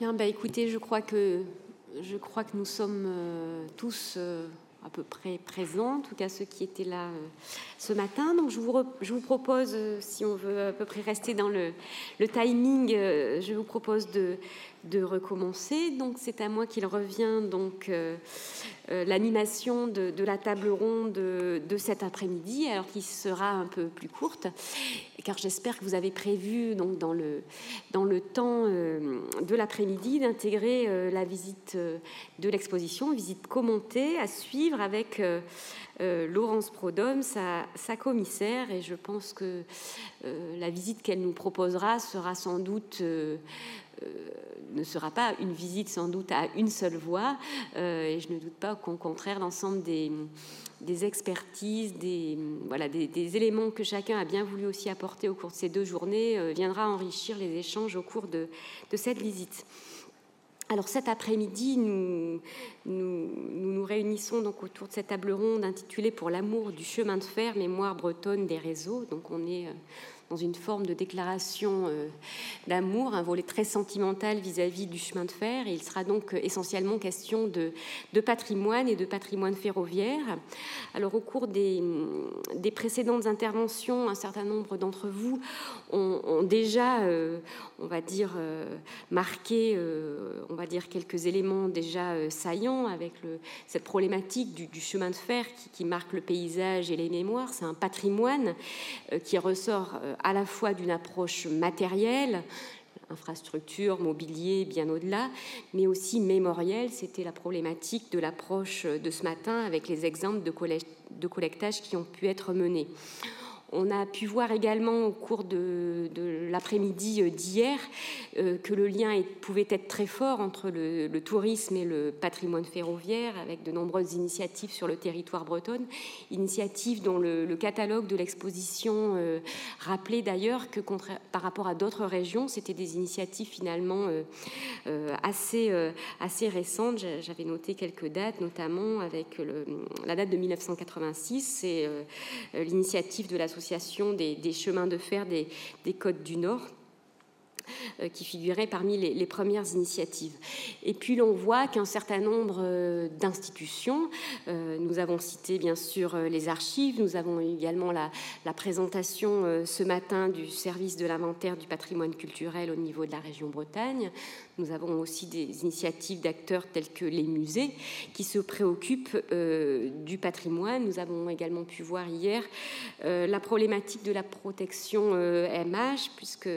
Bien, bah, écoutez, je crois que, nous sommes euh, tous euh, à peu près présents, en tout cas ceux qui étaient là euh, ce matin. Donc je vous, propose, si on veut à peu près rester dans le, timing, je vous propose de, de recommencer. Donc c'est à moi qu'il revient donc l'animation de, la table ronde de, cet après-midi, alors qui sera un peu plus courte, j'espère que vous avez prévu donc dans le dans le temps euh, de l'après-midi d'intégrer la visite de l'exposition, visite commentée à suivre avec Laurence Prodhomme, sa, sa, commissaire, et je pense que la visite qu'elle nous proposera sera sans doute euh, ne sera pas une visite sans doute à une seule voix, euh, et je ne doute pas qu'au contraire, l'ensemble des, des, expertises, des, voilà, des, éléments que chacun a bien voulu aussi apporter au cours de ces deux journées euh, viendra enrichir les échanges au cours de, de cette visite. Alors cet après-midi, nous nous, nous, réunissons donc autour de cette table ronde intitulée Pour l'amour du chemin de fer, mémoire bretonne des réseaux. Donc on est dans une forme de déclaration euh, d'amour, un volet très sentimental vis-à-vis du chemin de fer. Il sera donc euh, essentiellement question de, patrimoine et de patrimoine ferroviaire. Alors au cours des, des précédentes interventions, un certain nombre d'entre vous ont, déjà, euh, on va dire, marqué, on va dire, quelques éléments déjà saillants avec cette problématique du, chemin de fer qui, marque le paysage et les mémoires. C'est un patrimoine qui ressort à la fois d'une approche matérielle, infrastructure, mobilier, bien au-delà, mais aussi mémorielle. C'était la problématique de l'approche de ce matin avec les exemples de, collectage qui ont pu être menés. On a pu voir également au cours de, l'après-midi euh, d'hier euh, que le lien pouvait être très fort entre le, tourisme et le patrimoine ferroviaire, avec de nombreuses initiatives sur le territoire breton, initiatives dont le, catalogue de l'exposition euh, rappelait d'ailleurs que par rapport à d'autres régions, c'était des initiatives finalement assez, assez récentes. J'avais noté quelques dates, notamment avec la date de 1986, c'est l'initiative de l'association des, chemins de fer des, côtes du Nord euh, qui figurait parmi les, premières initiatives. Et puis l'on voit qu'un certain nombre euh, d'institutions, euh, nous avons cité bien sûr les archives, nous avons également la présentation ce matin du service de l'inventaire du patrimoine culturel au niveau de la région Bretagne, nous avons aussi des initiatives d'acteurs tels que les musées qui se préoccupent euh, du patrimoine. Nous avons également pu voir hier euh, la problématique de la protection MH, euh, puisque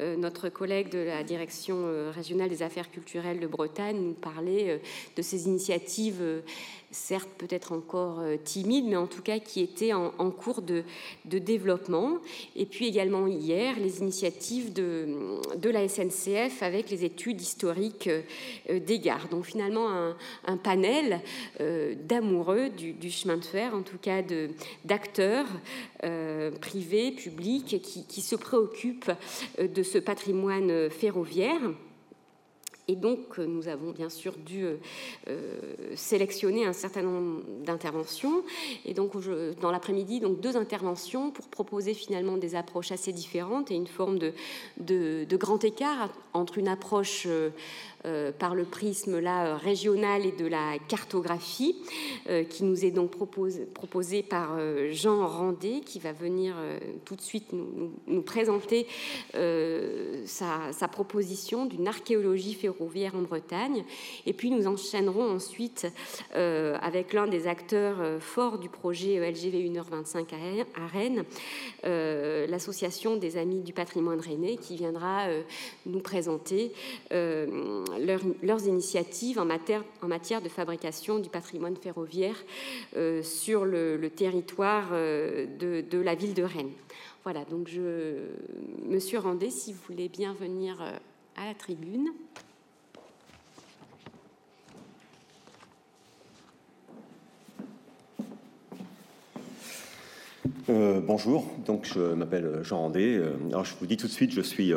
notre collègue de la direction régionale des affaires culturelles de Bretagne nous parlait de ces initiatives certes peut-être encore euh, timide, mais en tout cas qui était en, cours de, développement. Et puis également hier, les initiatives de, la SNCF avec les études historiques euh, des gares. Donc finalement un, panel euh, d'amoureux du, chemin de fer, en tout cas d'acteurs privés, publics, qui se préoccupent de ce patrimoine ferroviaire. Et donc, euh, nous avons bien sûr dû euh, euh, sélectionner un certain nombre d'interventions. Et donc, dans l'après-midi, donc deux interventions pour proposer finalement des approches assez différentes et une forme de, de, grand écart entre une approche par le prisme là, régional et de la cartographie, euh, qui nous est donc proposé, par euh, Jean Randé, qui va venir tout de suite nous, présenter sa, proposition d'une archéologie ferroviaire en Bretagne. Et puis nous enchaînerons ensuite avec l'un des acteurs forts du projet LGV 1h25 à Rennes, l'association des Amis du patrimoine rennais, qui viendra nous présenter leurs initiatives en matière, en matière, de fabrication du patrimoine ferroviaire euh, sur le, territoire euh, de, la ville de Rennes. Voilà, donc je, Monsieur Randé, si vous voulez bien venir euh, à la tribune. bonjour, donc je m'appelle Jean Randé. Alors je vous dis tout de suite, je suis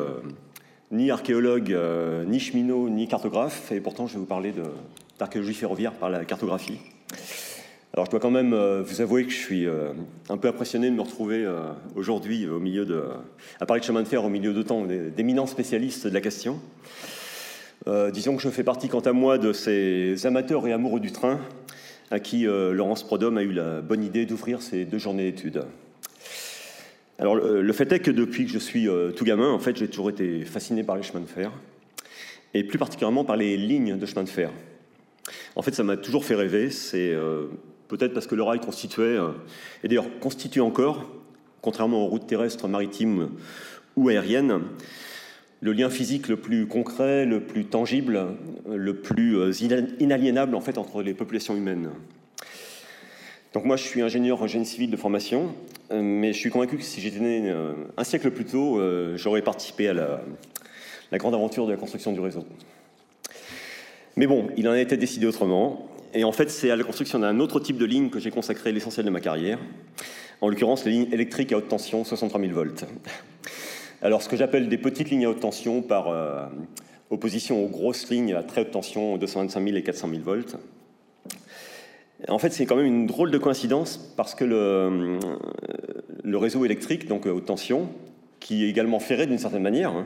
ni archéologue, euh, ni cheminot, ni cartographe, et pourtant je vais vous parler d'archéologie ferroviaire par la cartographie. Alors je dois quand même euh, vous avouer que je suis euh, un peu impressionné de me retrouver aujourd'hui au milieu de, à parler de chemin de fer au milieu d'autant d'éminents spécialistes de la question. Disons que je fais partie, quant à moi, de ces amateurs et amoureux du train à qui Laurence Prodhomme a eu la bonne idée d'ouvrir ces deux journées d'études. Alors, le, fait est que depuis que je suis euh, tout gamin, en fait, j'ai toujours été fasciné par les chemins de fer, et plus particulièrement par les lignes de chemin de fer. En fait, ça m'a toujours fait rêver. C'est peut-être parce que le rail constituait, et d'ailleurs constitue encore, contrairement aux routes terrestres, maritimes ou aériennes, le lien physique le plus concret, le plus tangible, le plus euh, inaliénable en fait entre les populations humaines. Donc moi je suis ingénieur en génie civil de formation, euh, mais je suis convaincu que si j'étais né euh, un siècle plus tôt, j'aurais participé à la, grande aventure de la construction du réseau. Mais bon, il en a été décidé autrement, et en fait c'est à la construction d'un autre type de ligne que j'ai consacré l'essentiel de ma carrière, en l'occurrence les lignes électriques à haute tension 63 000 volts. Alors, ce que j'appelle des petites lignes à haute tension par euh, opposition aux grosses lignes à très haute tension, 225 000 et 400 000 volts. En fait, c'est quand même une drôle de coïncidence parce que le, euh, réseau électrique, donc haute tension, qui est également ferré d'une certaine manière, hein,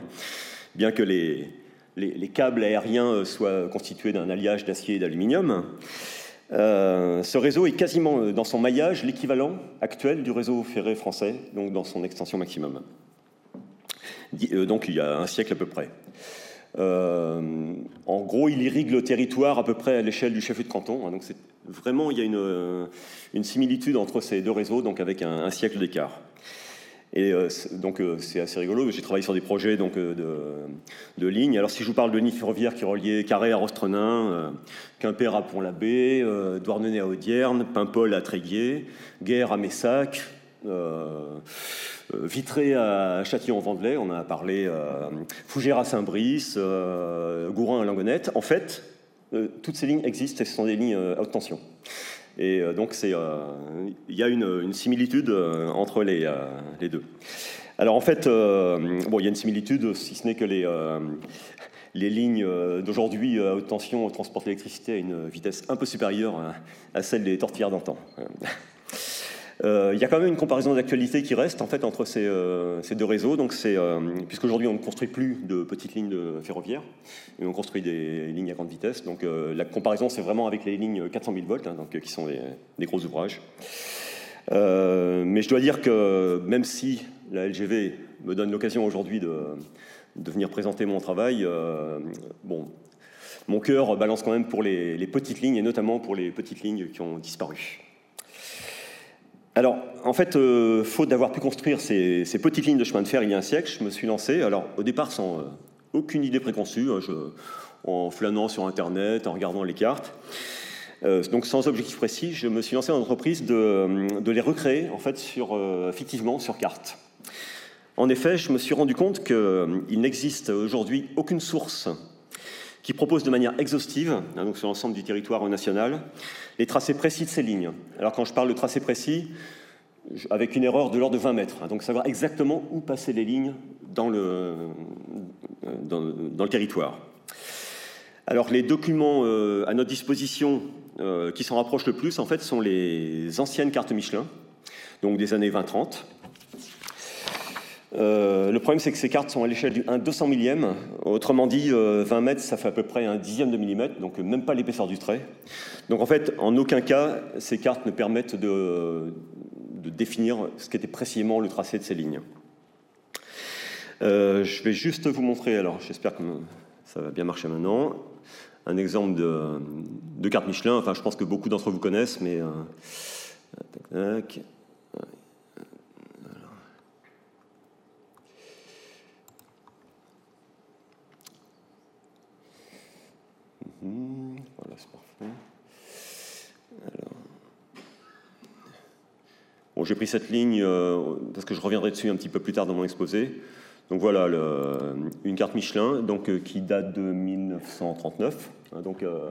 bien que les, les, câbles aériens soient constitués d'un alliage d'acier et d'aluminium, euh, ce réseau est quasiment dans son maillage l'équivalent actuel du réseau ferré français, donc dans son extension maximum. Euh, donc il y a un siècle à peu près. Euh, en gros, il irrigue le territoire à peu près à l'échelle du chef-lieu de canton. Hein, donc c'est vraiment il y a une, euh, une, similitude entre ces deux réseaux, donc avec un, siècle d'écart. Et donc c'est assez rigolo. J'ai travaillé sur des projets donc de, lignes. Alors si je vous parle de ligne ferroviaire qui reliait Carré à Rostrenin, Quimper à Pont-l'Abbé, Douarnenez à Audierne, Paimpol à Tréguier, Guerre à Messac. Euh, Vitré à Châtillon-Vendelay, on a parlé euh, Fougères à Saint-Brice, euh, Gourin à Langonette. En fait, toutes ces lignes existent et ce sont des lignes à haute tension. Et donc, il y a une, similitude entre les, deux. Alors, en fait, bon, il y a une similitude, si ce n'est que les, lignes d'aujourd'hui à haute tension transportent l'électricité à une vitesse un peu supérieure à celle des tortillères d'antan. Euh, il y a quand même une comparaison d'actualité qui reste en fait entre ces, euh, deux réseaux. Donc euh, puisqu'aujourd'hui on ne construit plus de petites lignes de ferroviaires, et on construit des lignes à grande vitesse. Donc la comparaison c'est vraiment avec les lignes 400 000 volts, hein, donc qui sont des, gros ouvrages. mais je dois dire que même si la LGV me donne l'occasion aujourd'hui de, venir présenter mon travail, mon cœur balance quand même pour les petites lignes et notamment pour les petites lignes qui ont disparu. Alors, en fait, euh, faute d'avoir pu construire ces, petites lignes de chemin de fer il y a un siècle, je me suis lancé, alors au départ sans euh, aucune idée préconçue, hein, en flânant sur Internet, en regardant les cartes, euh, donc sans objectif précis, je me suis lancé dans l'entreprise de, les recréer, en fait, fictivement sur carte. En effet, je me suis rendu compte qu'il n'existe aujourd'hui aucune source qui propose de manière exhaustive, hein, donc sur l'ensemble du territoire national, les tracés précis de ces lignes. Alors quand je parle de tracés précis, avec une erreur de l'ordre de 20 mètres, hein, donc savoir exactement où passer les lignes dans le, euh, dans, le territoire. Alors les documents euh, à notre disposition euh, qui s'en rapprochent le plus, en fait, sont les anciennes cartes Michelin, donc des années 20-30. Euh, le problème, c'est que ces cartes sont à l'échelle du 1 200 millième. Autrement dit, 20 euh, mètres, ça fait à peu près un dixième de millimètre, donc même pas l'épaisseur du trait. Donc en fait, en aucun cas, ces cartes ne permettent de, définir ce qu'était précisément le tracé de ces lignes. Euh, je vais juste vous montrer, alors j'espère que ça va bien marcher maintenant, un exemple de, carte Michelin. Enfin, je pense que beaucoup d'entre vous connaissent, mais... Voilà, c'est parfait. Bon, j'ai pris cette ligne euh, parce que je reviendrai dessus un petit peu plus tard dans mon exposé. Donc voilà, une carte Michelin donc, euh, qui date de 1939. Hein, donc euh,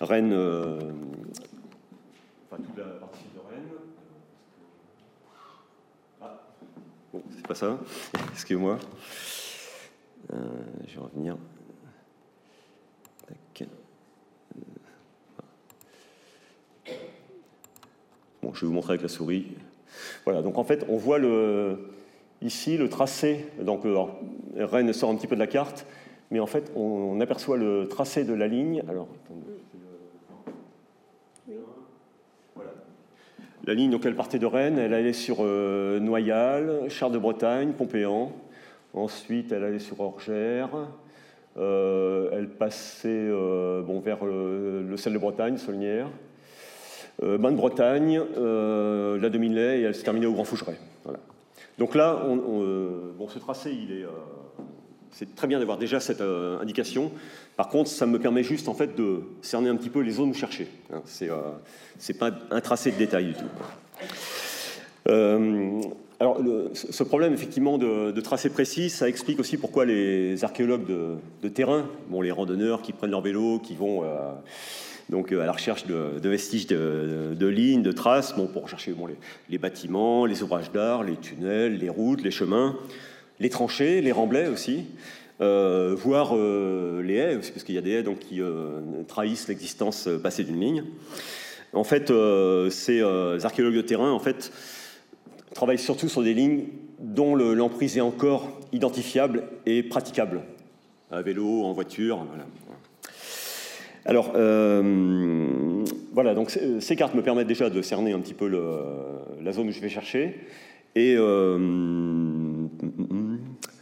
Rennes, enfin toute la partie de Rennes. Ah, bon, c'est pas ça, excusez-moi. je vais revenir. Je vais vous montrer avec la souris. Voilà, donc en fait, on voit le, ici le tracé. Donc, euh, Rennes sort un petit peu de la carte, mais en fait, on, aperçoit le tracé de la ligne. Alors, La ligne, donc, elle partait de Rennes, elle allait sur euh, Noyal, Char de Bretagne, Pompéan. Ensuite, elle allait sur Orgères. Euh, elle passait euh, bon, vers le sel de Bretagne, Saulnières. Bain de Bretagne, la demi-lait, et elle se terminait au Grand Fougeray. Voilà. Donc là, on, bon, ce tracé, il est c'est très bien d'avoir déjà cette euh, indication. Par contre, ça me permet juste en fait de cerner un petit peu les zones où chercher. Hein. c'est euh, pas un tracé de détail du tout. Euh, alors, ce problème effectivement de, de, tracé précis, ça explique aussi pourquoi les archéologues de, terrain, bon, les randonneurs qui prennent leur vélo, qui vont donc à la recherche de, vestiges de, lignes, de traces, bon, pour chercher bon, les, bâtiments, les ouvrages d'art, les tunnels, les routes, les chemins les tranchées, les remblais aussi, euh, voire euh, les haies, parce qu'il y a des haies qui euh, trahissent l'existence passée d'une ligne. En fait, ces archéologues de terrain en travaillent surtout sur des lignes dont l'emprise est encore identifiable et praticable, à vélo, en voiture. Alors, voilà, donc ces cartes me permettent déjà de cerner un petit peu la zone où je vais chercher. Et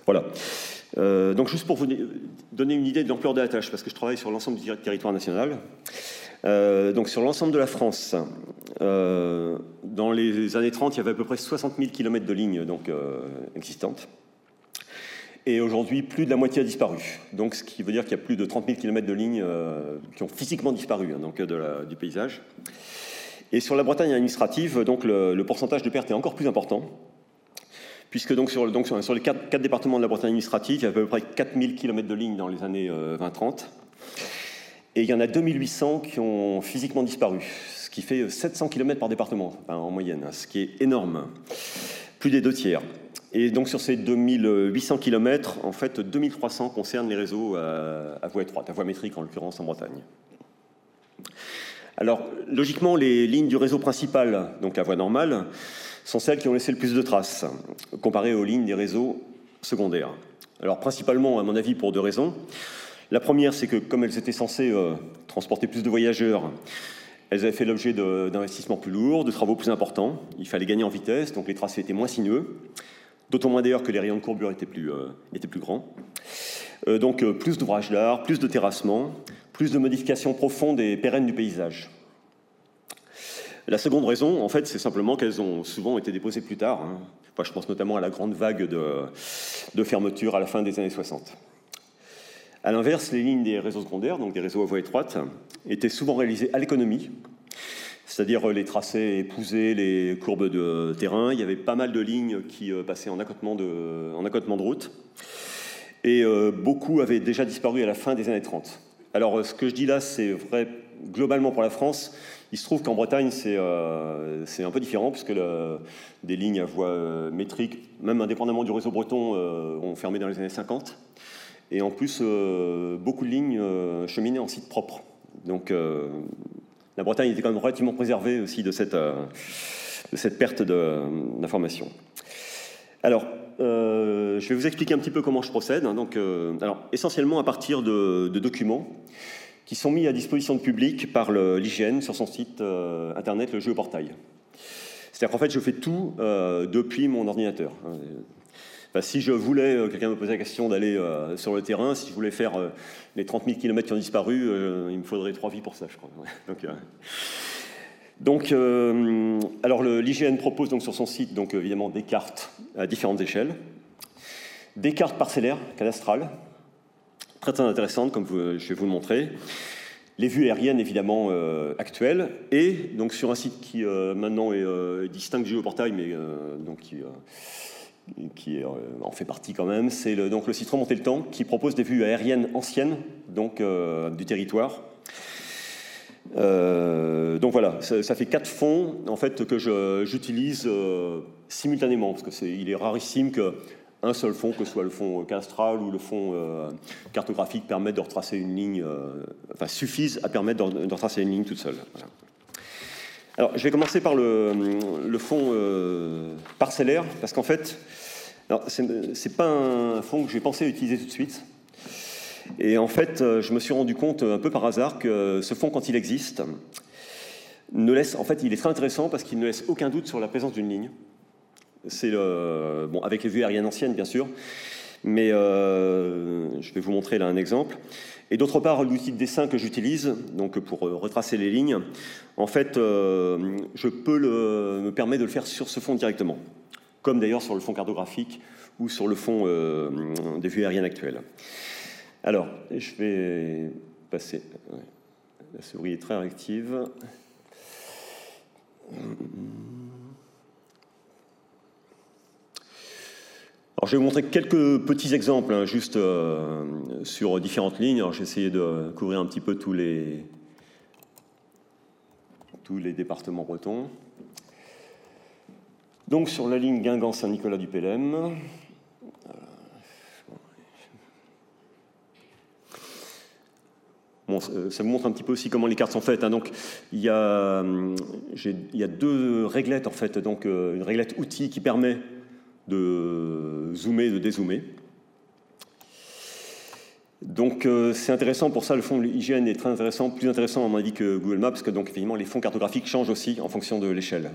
voilà. Euh, donc juste pour vous donner une idée de l'ampleur de la tâche, parce que je travaille sur l'ensemble du territoire national. Euh, donc sur l'ensemble de la France, euh, dans les années 30, il y avait à peu près 60 000 km de lignes donc, existantes. Et aujourd'hui, plus de la moitié a disparu. Donc, ce qui veut dire qu'il y a plus de 30 000 km de lignes qui ont physiquement disparu hein, donc, la, du paysage. Et sur la Bretagne administrative, donc, le, pourcentage de perte est encore plus important puisque donc sur, les quatre, départements de la Bretagne administrative, il y a à peu près 4000 km de lignes dans les années 20-30. Euh, Et il y en a 2800 qui ont physiquement disparu, ce qui fait 700 km par département en moyenne, hein, ce qui est énorme, plus des deux tiers. Et donc sur ces 2800 km, en fait, 2300 concernent les réseaux à, à voie étroite, à voie métrique en l'occurrence en Bretagne. Alors, logiquement, les lignes du réseau principal, donc la voie normale, sont celles qui ont laissé le plus de traces, comparées aux lignes des réseaux secondaires. Alors principalement, à mon avis, pour deux raisons. La première, c'est que comme elles étaient censées euh, transporter plus de voyageurs, elles avaient fait l'objet d'investissements plus lourds, de travaux plus importants. Il fallait gagner en vitesse, donc les tracés étaient moins sinueux. D'autant moins d'ailleurs que les rayons de courbure étaient plus, euh, grands. Euh, donc plus d'ouvrages d'art, plus de terrassements, plus de modifications profondes et pérennes du paysage. La seconde raison, en fait, c'est simplement qu'elles ont souvent été déposées plus tard. Hein. je pense notamment à la grande vague de, fermeture à la fin des années 60. À l'inverse, les lignes des réseaux secondaires, donc des réseaux à voie étroite, étaient souvent réalisées à l'économie, c'est-à-dire les tracés épousés, les courbes de terrain. Il y avait pas mal de lignes qui euh, passaient en accotement de, en accotement de route. Et euh, beaucoup avaient déjà disparu à la fin des années 30. Alors, ce que je dis là, c'est vrai globalement pour la France. Il se trouve qu'en Bretagne, c'est euh, un peu différent, puisque des lignes à voie euh, métrique, même indépendamment du réseau breton, euh, ont fermé dans les années 50. Et en plus, beaucoup de lignes cheminaient en site propre. Donc la Bretagne était quand même relativement préservée aussi de cette, de cette perte d'information. Alors, je vais vous expliquer un petit peu comment je procède. Donc, alors, essentiellement à partir de, de documents qui sont mis à disposition du public par l'hygiène sur son site euh, internet, le Géoportail. C'est-à-dire qu'en fait, je fais tout euh, depuis mon ordinateur. Si je voulais, euh, quelqu'un me posait la question d'aller sur le terrain, si je voulais faire les 30 000 km qui ont disparu, il me faudrait trois vies pour ça, je crois. Donc, alors l'IGN propose donc sur son site donc évidemment des cartes à différentes échelles, des cartes parcellaires, cadastrales, très très intéressante, comme je vais vous le montrer. Les vues aériennes évidemment euh, actuelles, et donc sur un site qui euh, maintenant est euh, distinct du géoportail, mais donc qui, qui en fait partie quand même, c'est le, donc le Remonter le Temps, qui propose des vues aériennes anciennes donc, du territoire. donc voilà, ça, fait quatre fonds en fait que j'utilise simultanément parce que c'est il est rarissime que un seul fond, que ce soit le fond castral ou le fond euh, cartographique, permettent de retracer une ligne, euh, enfin suffisent à permettre de, retracer une ligne toute seule. Alors, je vais commencer par le, le fond euh, parcellaire, parce qu'en fait, ce n'est pas un fond que j'ai pensé utiliser tout de suite. Et en fait, je me suis rendu compte un peu par hasard que ce fond, quand il existe, ne laisse, en fait, il est très intéressant parce qu'il ne laisse aucun doute sur la présence d'une ligne. C'est bon, avec les vues aériennes anciennes, bien sûr, mais euh, je vais vous montrer là un exemple. Et d'autre part, l'outil de dessin que j'utilise, donc pour euh, retracer les lignes, en fait, euh, je peux me permettre de le faire sur ce fond directement, comme d'ailleurs sur le fond cartographique ou sur le fond des vues aériennes actuelles. Alors, je vais passer. La souris est très réactive. Je vais vous montrer quelques petits exemples, hein, juste euh, sur différentes lignes. J'ai essayé de couvrir un petit peu tous les, tous les départements bretons. Donc, sur la ligne Guingamp-Saint-Nicolas du Pélem, Bon, ça vous montre un petit peu aussi comment les cartes sont faites. Hein. Donc, il y, a, il y, a, deux réglettes en fait. Donc, euh, une réglette outil qui permet de zoomer, de dézoomer. Donc euh, c'est intéressant pour ça, le fond IGN est très intéressant, plus intéressant à mon avis que Google Maps, parce que donc effectivement les fonds cartographiques changent aussi en fonction de l'échelle.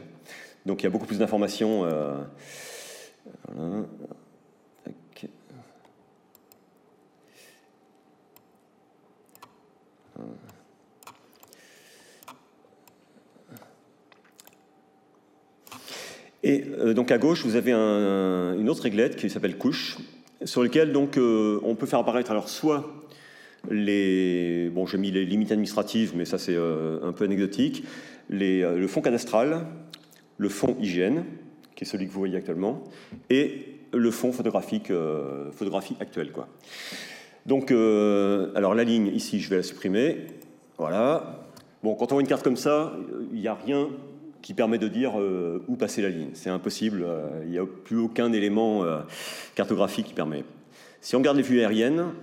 Donc il y a beaucoup plus d'informations. Euh, Et euh, donc à gauche, vous avez une autre réglette qui s'appelle couche, sur lequel donc euh, on peut faire apparaître alors soit les bon j'ai mis les limites administratives, mais ça c'est euh, un peu anecdotique, le fond cadastral, le fond hygiène, qui est celui que vous voyez actuellement, et le fond photographique, photographie actuelle quoi. Donc alors la ligne ici, je vais la supprimer, voilà. Bon, quand on voit une carte comme ça, il n'y a rien qui permet de dire euh, où passer la ligne. C'est impossible, euh, il n'y a plus aucun élément euh, cartographique qui permet. Si on regarde les vues aériennes,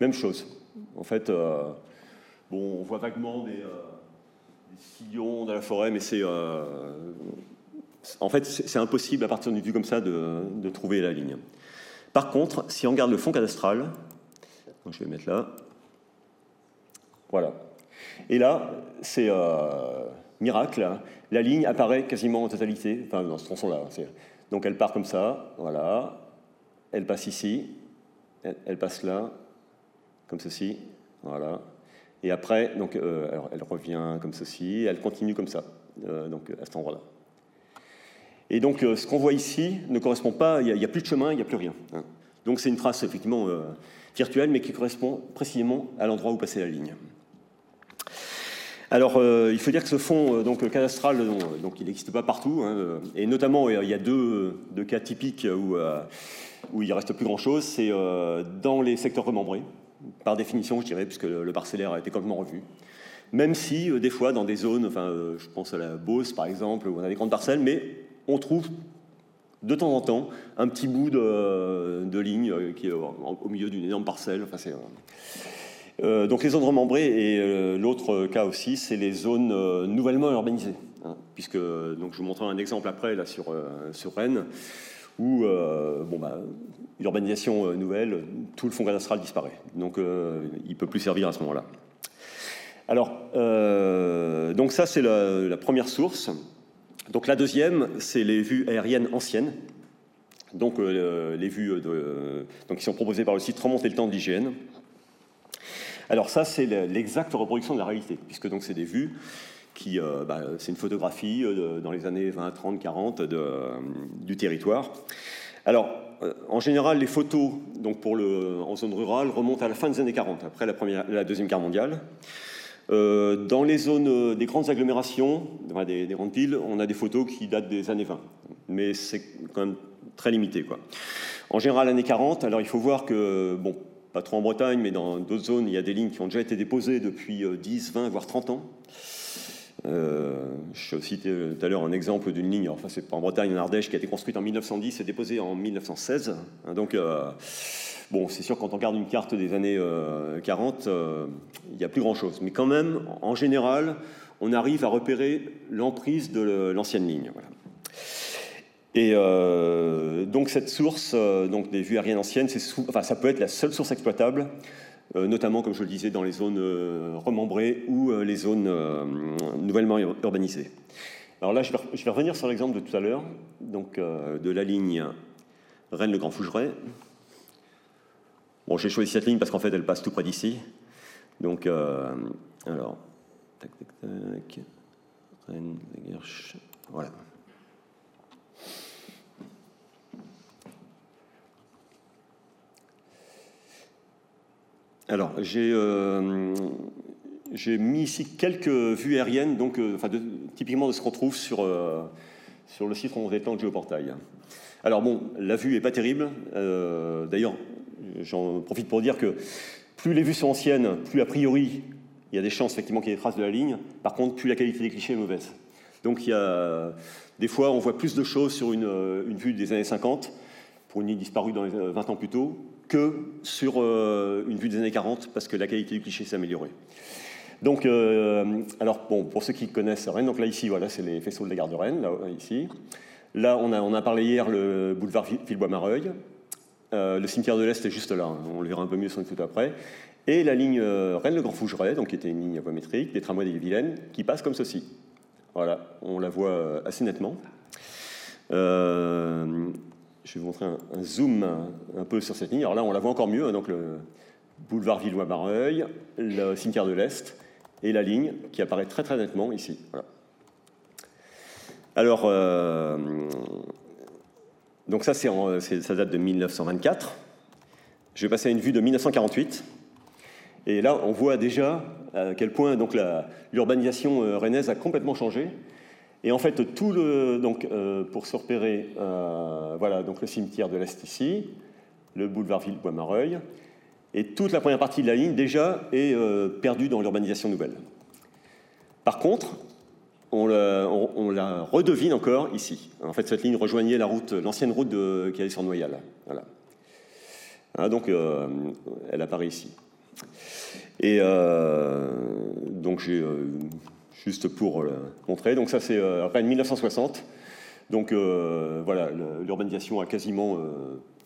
même chose. En fait, bon, on voit vaguement des, sillons dans la forêt, mais c'est en fait c'est impossible à partir d'une vue comme ça de, de, trouver la ligne. Par contre, si on regarde le fond cadastral, je vais mettre là, voilà, et là, c'est euh, miracle, hein. la ligne apparaît quasiment en totalité, enfin dans ce tronçon-là. Donc elle part comme ça, voilà, elle passe ici, elle, passe là, comme ceci, voilà. Et après, donc, euh, elle revient comme ceci, elle continue comme ça, euh, donc à cet endroit-là. Et donc ce qu'on voit ici ne correspond pas, il n'y a, plus de chemin, il n'y a plus rien. Hein. Donc c'est une trace effectivement virtuelle, mais qui correspond précisément à l'endroit où passait la ligne. Alors, euh, il faut dire que ce fonds euh, donc, cadastral, euh, donc, il n'existe pas partout, hein, et notamment, il y a deux, cas typiques où, où il ne reste plus grand-chose. C'est dans les secteurs remembrés, par définition, je dirais, puisque le, parcellaire a été complètement revu. Même si, des fois, dans des zones, enfin, je pense à la Beauce, par exemple, où on a des grandes parcelles, mais on trouve de temps en temps un petit bout de, ligne qui est au milieu d'une énorme parcelle. Enfin, euh, donc les zones remembrées et euh, l'autre cas aussi, c'est les zones euh, nouvellement urbanisées, hein, puisque donc je vous montrerai un exemple après là sur sur Rennes où bon bah l'urbanisation nouvelle, tout le fond cadastral disparaît, donc il peut plus servir à ce moment-là. Alors donc ça c'est la, première source. Donc la deuxième, c'est les vues aériennes anciennes. Donc les vues donc, qui sont proposées par le site Remonter le temps de l'hygiène. Alors ça, c'est l'exacte reproduction de la réalité, puisque donc c'est des vues qui, euh, bah, c'est une photographie euh, dans les années 20, 30, 40 du territoire. Alors, euh, en général, les photos donc pour en zone rurale remontent à la fin des années 40, après la Deuxième Guerre mondiale. dans les zones des grandes agglomérations, des, des, grandes villes, on a des photos qui datent des années 20, mais c'est quand même très limité. Quoi. En général, années 40, alors il faut voir que, bon, pas trop en Bretagne, mais dans d'autres zones, il y a des lignes qui ont déjà été déposées depuis 10, euh, 20, voire 30 ans. Euh, je citais tout à l'heure un exemple d'une ligne, enfin c'est pas en Bretagne, en Ardèche, qui a été construite en 1910 et déposée en 1916. Hein, donc, euh, bon, c'est sûr, quand on regarde une carte des années 40, il n'y a plus grand-chose. Mais quand même, en général, on arrive à repérer l'emprise de l'ancienne ligne. Et donc cette source, donc des vues aériennes anciennes, enfin, ça peut être la seule source exploitable, notamment, comme je le disais, dans les zones remembrées ou les zones nouvellement urbanisées. Alors là, je vais, revenir sur l'exemple de tout à l'heure, donc de la ligne Rennes-le-Grand Fougeret. Bon, j'ai choisi cette ligne parce qu'en fait, elle passe tout près d'ici. Donc, euh, alors, tac, tac, tac. Rennes, voilà. Alors, euh, j'ai mis ici quelques vues aériennes, donc, euh, typiquement de ce qu'on trouve sur, sur le site de Géoportail. Alors bon, la vue n'est pas terrible. D'ailleurs, j'en profite pour dire que plus les vues sont anciennes, plus a priori il y a des chances effectivement qu'il y ait des traces de la ligne. Par contre, plus la qualité des clichés est mauvaise. Donc il y a des fois on voit plus de choses sur une, vue des années 50 pour une ligne disparue dans les 20 ans plus tôt que sur euh, une vue des années 40 parce que la qualité du cliché s'est améliorée. Donc, euh, alors bon, pour ceux qui connaissent Rennes, donc là ici, voilà, c'est les faisceaux de la gare de Rennes, là ici. Là, on a, on a parlé hier le boulevard Villebois-Mareuil. Euh, le cimetière de l'Est est juste là, hein. on le verra un peu mieux sans tout après. Et la ligne euh, Rennes-le-Grand Fougeret, donc qui était une ligne à voie métrique, des tramways des Vilaines, qui passe comme ceci. Voilà, on la voit euh, assez nettement. Je vais vous montrer un, zoom un, peu sur cette ligne. Alors là, on la voit encore mieux, hein. donc le boulevard Villois-Mareuil, le cimetière de l'Est, et la ligne qui apparaît très très nettement ici. Alors, donc ça, ça date de 1924. Je vais passer à une vue de 1948. Et là, on voit déjà à quel point l'urbanisation euh, rennaise a complètement changé. Et en fait, tout le, donc, euh, pour se repérer, euh, voilà, donc le cimetière de l'Est ici, le boulevard Ville-Bois-Mareuil, et toute la première partie de la ligne déjà est perdue dans l'urbanisation nouvelle. Par contre, on la, redevine encore ici. En fait, cette ligne rejoignait la route, l'ancienne route qui allait sur Noyal. Voilà. Hein, donc, euh, elle apparaît ici. Et euh, donc, j'ai euh, juste pour montrer. Donc, ça, c'est Rennes 1960. Donc, voilà, l'urbanisation a quasiment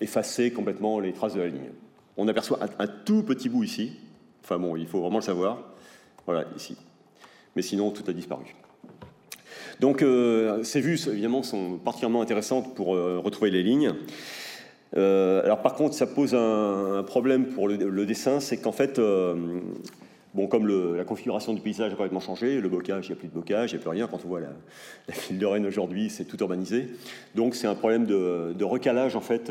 effacé complètement les traces de la ligne. On aperçoit un tout petit bout ici. Enfin bon, il faut vraiment le savoir. Voilà, ici. Mais sinon, tout a disparu. Donc euh, ces vues, évidemment, sont particulièrement intéressantes pour euh, retrouver les lignes. Euh, alors par contre, ça pose un, problème pour le, dessin, c'est qu'en fait, bon, comme la configuration du paysage a complètement changé, le bocage, il n'y a plus de bocage, il n'y a plus rien. Quand on voit la, ville de Rennes aujourd'hui, c'est tout urbanisé. Donc c'est un problème de, recalage en fait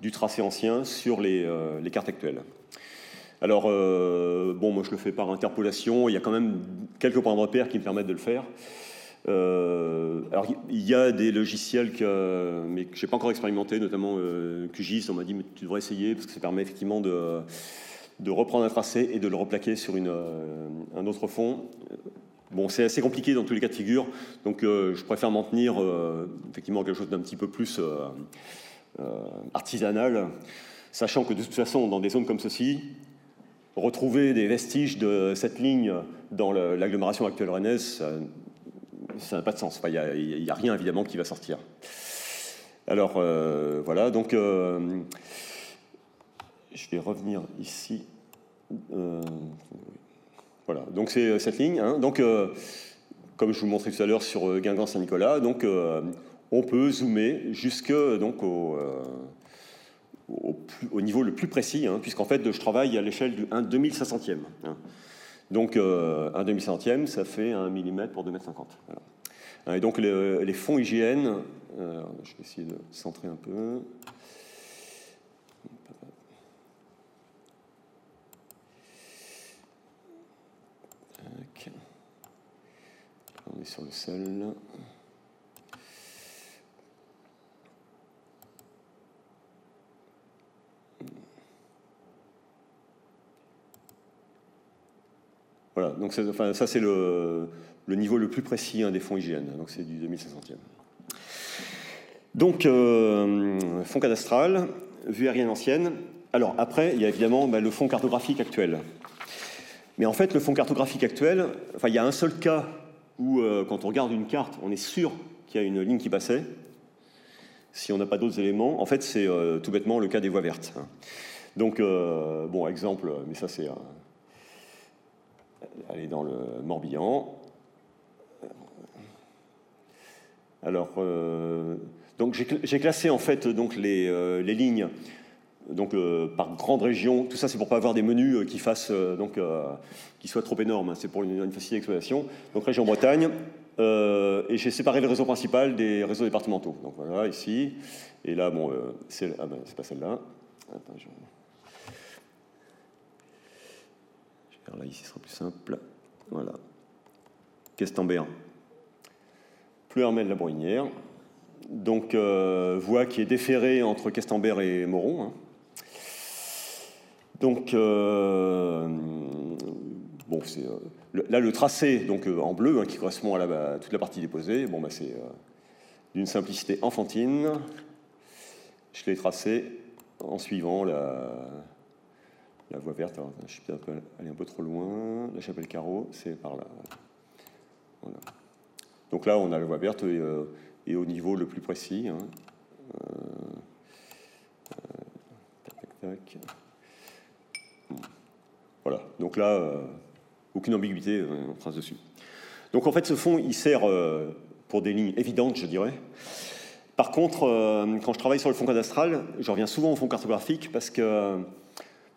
du tracé ancien sur les, les cartes actuelles. Alors, bon, moi je le fais par interpolation, il y a quand même quelques points de repère qui me permettent de le faire. Euh, alors, il y a des logiciels que, je n'ai pas encore expérimenté, notamment euh, QGIS. On m'a dit, mais tu devrais essayer, parce que ça permet effectivement de, de reprendre un tracé et de le replaquer sur euh, un autre fond. Bon, c'est assez compliqué dans tous les cas de figure, donc je préfère m'en tenir effectivement à quelque chose d'un petit peu plus artisanal, sachant que de toute façon, dans des zones comme ceci, retrouver des vestiges de cette ligne dans l'agglomération actuelle rennaise, ça n'a pas de sens. Il n'y a, rien évidemment qui va sortir. Alors euh, voilà, donc euh, je vais revenir ici. Euh, voilà, donc c'est cette ligne. Hein. donc comme je vous montrais tout à l'heure sur Guingamp Saint-Nicolas, donc on peut zoomer jusque donc au, au, niveau le plus précis, hein, puisqu'en fait je travaille à l'échelle du 1 2500e. Hein. Donc euh, un demi-centième, ça fait un millimètre pour 2,50 mètres. Voilà. Hein, et donc les, fonds hygiène, euh, je vais essayer de centrer un peu. On est sur le sol. Voilà, donc ça c'est le, niveau le plus précis hein, des fonds hygiène, donc c'est du 2500e. Donc, euh, fonds cadastral, vue aérienne ancienne. Alors après, il y a évidemment bah, le fonds cartographique actuel. Mais en fait, le fonds cartographique actuel, enfin, il y a un seul cas où, euh, quand on regarde une carte, on est sûr qu'il y a une ligne qui passait. si on n'a pas d'autres éléments. En fait, c'est tout bêtement le cas des voies vertes. Hein. Donc, bon, exemple, mais ça c'est... aller dans le Morbihan. Alors, donc j'ai classé en fait donc les, les lignes donc euh, par grande région. Tout ça, c'est pour pas avoir des menus euh, qui fassent euh, donc qui soient trop énormes. C'est pour une, une facilité d'exploitation. Donc région Bretagne. et j'ai séparé le réseau principal des réseaux départementaux. Donc voilà ici. Et là, bon, c'est ah ben, pas celle-là. je... vais faire là ici, ce sera plus simple. Voilà. Questembert. Pluhermel la Bruynière. Donc, voie qui est déférée entre Questembert et Moron. Hein. Donc, euh, bon, c'est euh, là le tracé donc euh, en bleu hein, qui correspond à, toute la partie déposée. Bon, bah, c'est d'une simplicité enfantine. Je l'ai tracé en suivant la, la voie verte. je suis peut-être allé un peu trop loin. La chapelle carreau, c'est par là. Donc là, on a la voie verte et, au niveau le plus précis. Hein. tac, tac, tac. Voilà, donc là, euh, aucune ambiguïté, on euh, trace dessus. Donc en fait, ce fond, il sert euh, pour des lignes évidentes, je dirais. Par contre, quand je travaille sur le fond cadastral, je reviens souvent au fond cartographique parce que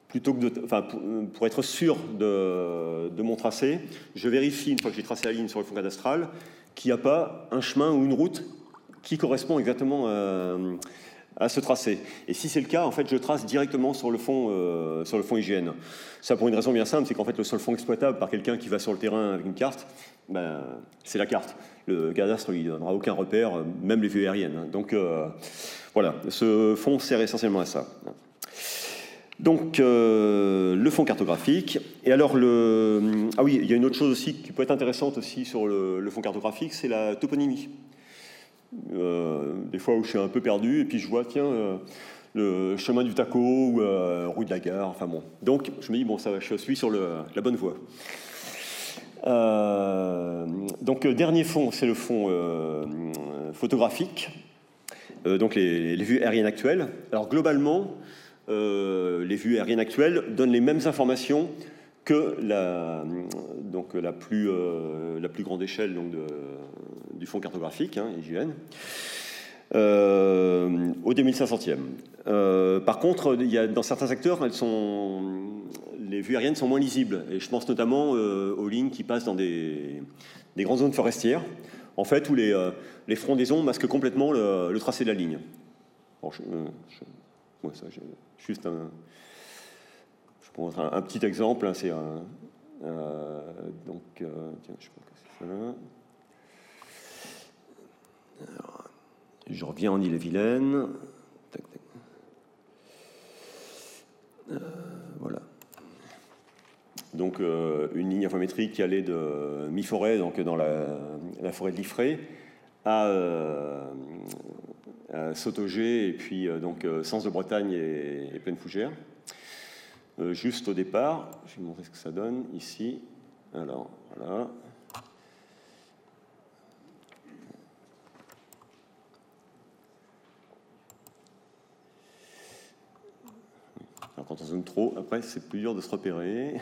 plutôt que de, enfin, pour, être sûr de, de, mon tracé, je vérifie, une fois que j'ai tracé la ligne sur le fond cadastral, qu'il n'y a pas un chemin ou une route qui correspond exactement à ce tracé. Et si c'est le cas, en fait, je trace directement sur le fond, euh, sur le fond IGN. Ça pour une raison bien simple, c'est qu'en fait, le seul fond exploitable par quelqu'un qui va sur le terrain avec une carte, ben, c'est la carte. Le cadastre, ne donnera aucun repère, même les vues aériennes. Donc euh, voilà, ce fond sert essentiellement à ça. Donc, euh, le fond cartographique. Et alors, le... ah oui, il y a une autre chose aussi qui peut être intéressante aussi sur le fond cartographique, c'est la toponymie. Euh, des fois où je suis un peu perdu, et puis je vois, tiens, euh, le chemin du taco ou euh, rue de la gare, enfin bon. Donc je me dis, bon, ça je suis sur la bonne voie. donc dernier fond, c'est le fond photographique, donc les, les, vues aériennes actuelles. Alors globalement, les vues aériennes actuelles donnent les mêmes informations que la, donc la, plus, euh, la plus grande échelle donc de, du fonds cartographique, hein, IGN, euh, au 2500e. Euh, par contre, il y a, dans certains secteurs, elles sont, les vues aériennes sont moins lisibles. Et je pense notamment aux lignes qui passent dans des, des, grandes zones forestières, en fait, où les, les frondaisons masquent complètement le, tracé de la ligne. juste un, pour un, un petit exemple, hein, c'est. Euh, donc, euh, je ça je reviens en Ille-et-Vilaine. Euh, voilà. Donc, une ligne infométrique qui allait de mi-forêt, donc dans la, forêt de Liffré, à, à et puis donc Sens de Bretagne et, et Plaine Fougère. Euh, juste au départ. Je vais vous montrer ce que ça donne ici. Alors, voilà. Alors, quand on zoome trop, après, c'est plus dur de se repérer.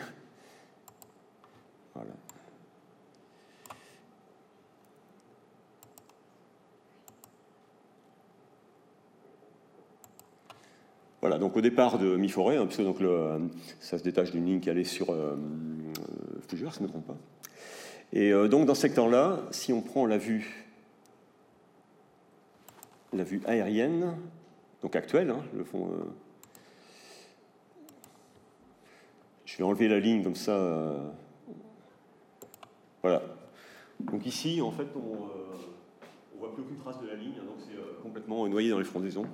Voilà, donc au départ de mi-forêt, hein, donc ça se détache d'une ligne qui allait sur euh, Fougère, si je ne me trompe pas. Et euh, donc dans ce secteur-là, si on prend la vue, la vue aérienne, donc actuelle, hein, le fond. Euh, je vais enlever la ligne comme ça. Euh, voilà. Donc ici, en fait, on ne voit plus aucune trace de la ligne, hein, donc c'est complètement noyé dans les frondaisons.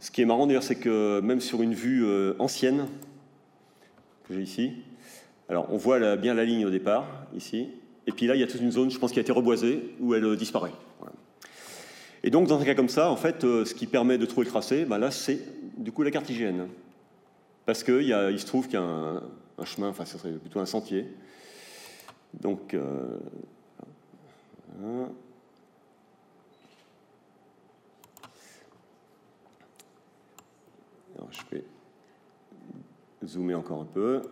Ce qui est marrant d'ailleurs, c'est que même sur une vue euh, ancienne que j'ai ici, alors on voit bien la ligne au départ, ici, et puis là il y a toute une zone, je pense, qui a été reboisée, où elle euh, disparaît. Et donc dans un cas comme ça, en fait, euh, ce qui permet de trouver le tracé, ben là c'est du coup la carte. Parce qu'il il se trouve qu'il y a un, chemin, enfin ce serait plutôt un sentier. Donc... Alors, je vais zoomer encore un peu.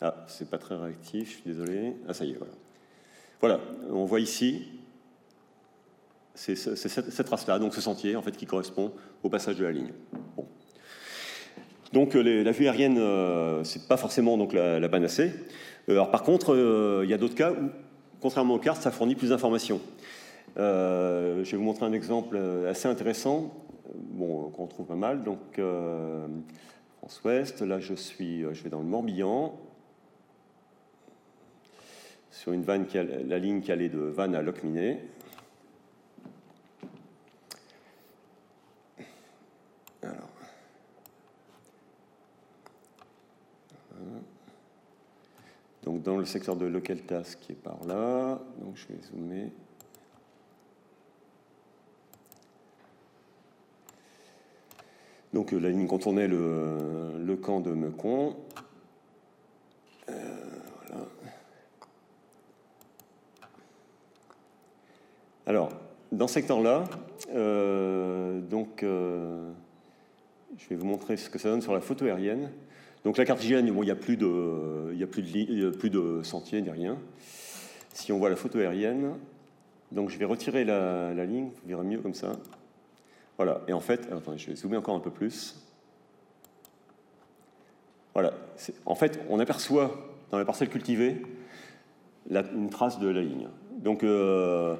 Ah, c'est pas très réactif, je suis désolé. Ah, ça y est, voilà. Voilà, on voit ici, c'est cette, trace-là, donc ce sentier, en fait, qui correspond au passage de la ligne. Donc la vue aérienne, euh, c'est pas forcément donc, la, panacée. Euh, alors, par contre, euh, il y a d'autres cas où, contrairement aux cartes, ça fournit plus d'informations. je vais vous montrer un exemple assez intéressant, bon, qu'on trouve pas mal. Donc, France-Ouest, là je suis, je vais dans le Morbihan, sur une la ligne qui allait de Vannes à Locminé. Donc dans le secteur de Localtas qui est par là, donc je vais zoomer. Donc la ligne contournait le, camp de Mecon. Euh, Alors, dans ce secteur-là, euh, donc, euh, je vais vous montrer ce que ça donne sur la photo aérienne. Donc la cartigienne, il n'y a, plus de, il y a plus de, plus de sentiers ni rien. Si on voit la photo aérienne, donc je vais retirer la, ligne, vous verrez mieux comme ça. Voilà, et en fait, attendez, je vais zoomer encore un peu plus. Voilà, en fait, on aperçoit dans la parcelle cultivée une trace de la ligne. Donc, euh,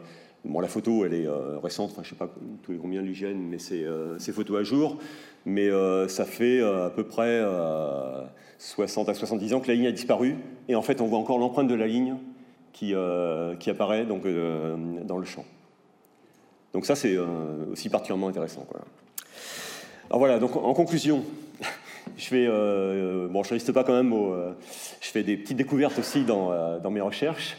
Bon, la photo, elle est euh, récente, enfin, je ne sais pas tous les combien l'hygiène, mais c'est euh, photos à jour. Mais euh, ça fait à peu près 60 à 70 ans que la ligne a disparu. Et en fait, on voit encore l'empreinte de la ligne qui, qui apparaît donc, dans le champ. Donc ça, c'est aussi particulièrement intéressant. Alors voilà, donc en conclusion, je fais, bon, je reste pas quand même je fais des petites découvertes aussi dans, dans mes recherches.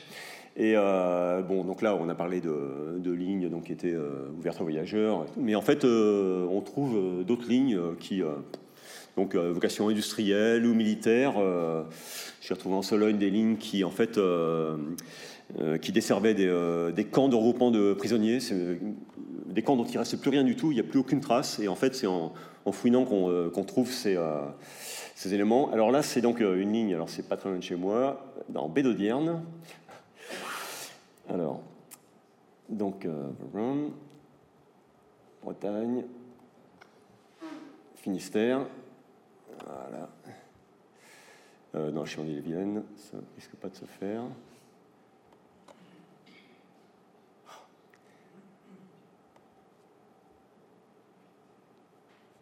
Et euh, bon, donc là, on a parlé de, lignes donc, qui étaient euh, ouvertes aux voyageurs. Mais en fait, euh, on trouve d'autres lignes qui, donc vocation industrielle ou militaire. J'ai retrouvé en Sologne des lignes qui, en fait, qui desservaient des, camps de regroupement de prisonniers. Des camps dont il ne reste plus rien du tout, il n'y a plus aucune trace. Et en fait, c'est en, fouinant qu'on trouve ces, éléments. Alors là, c'est donc une ligne, alors c'est pas très loin de chez moi, dans Bédodierne, alors, donc, euh, Bretagne, Finistère, voilà. Euh, non, je suis en ça risque pas de se faire.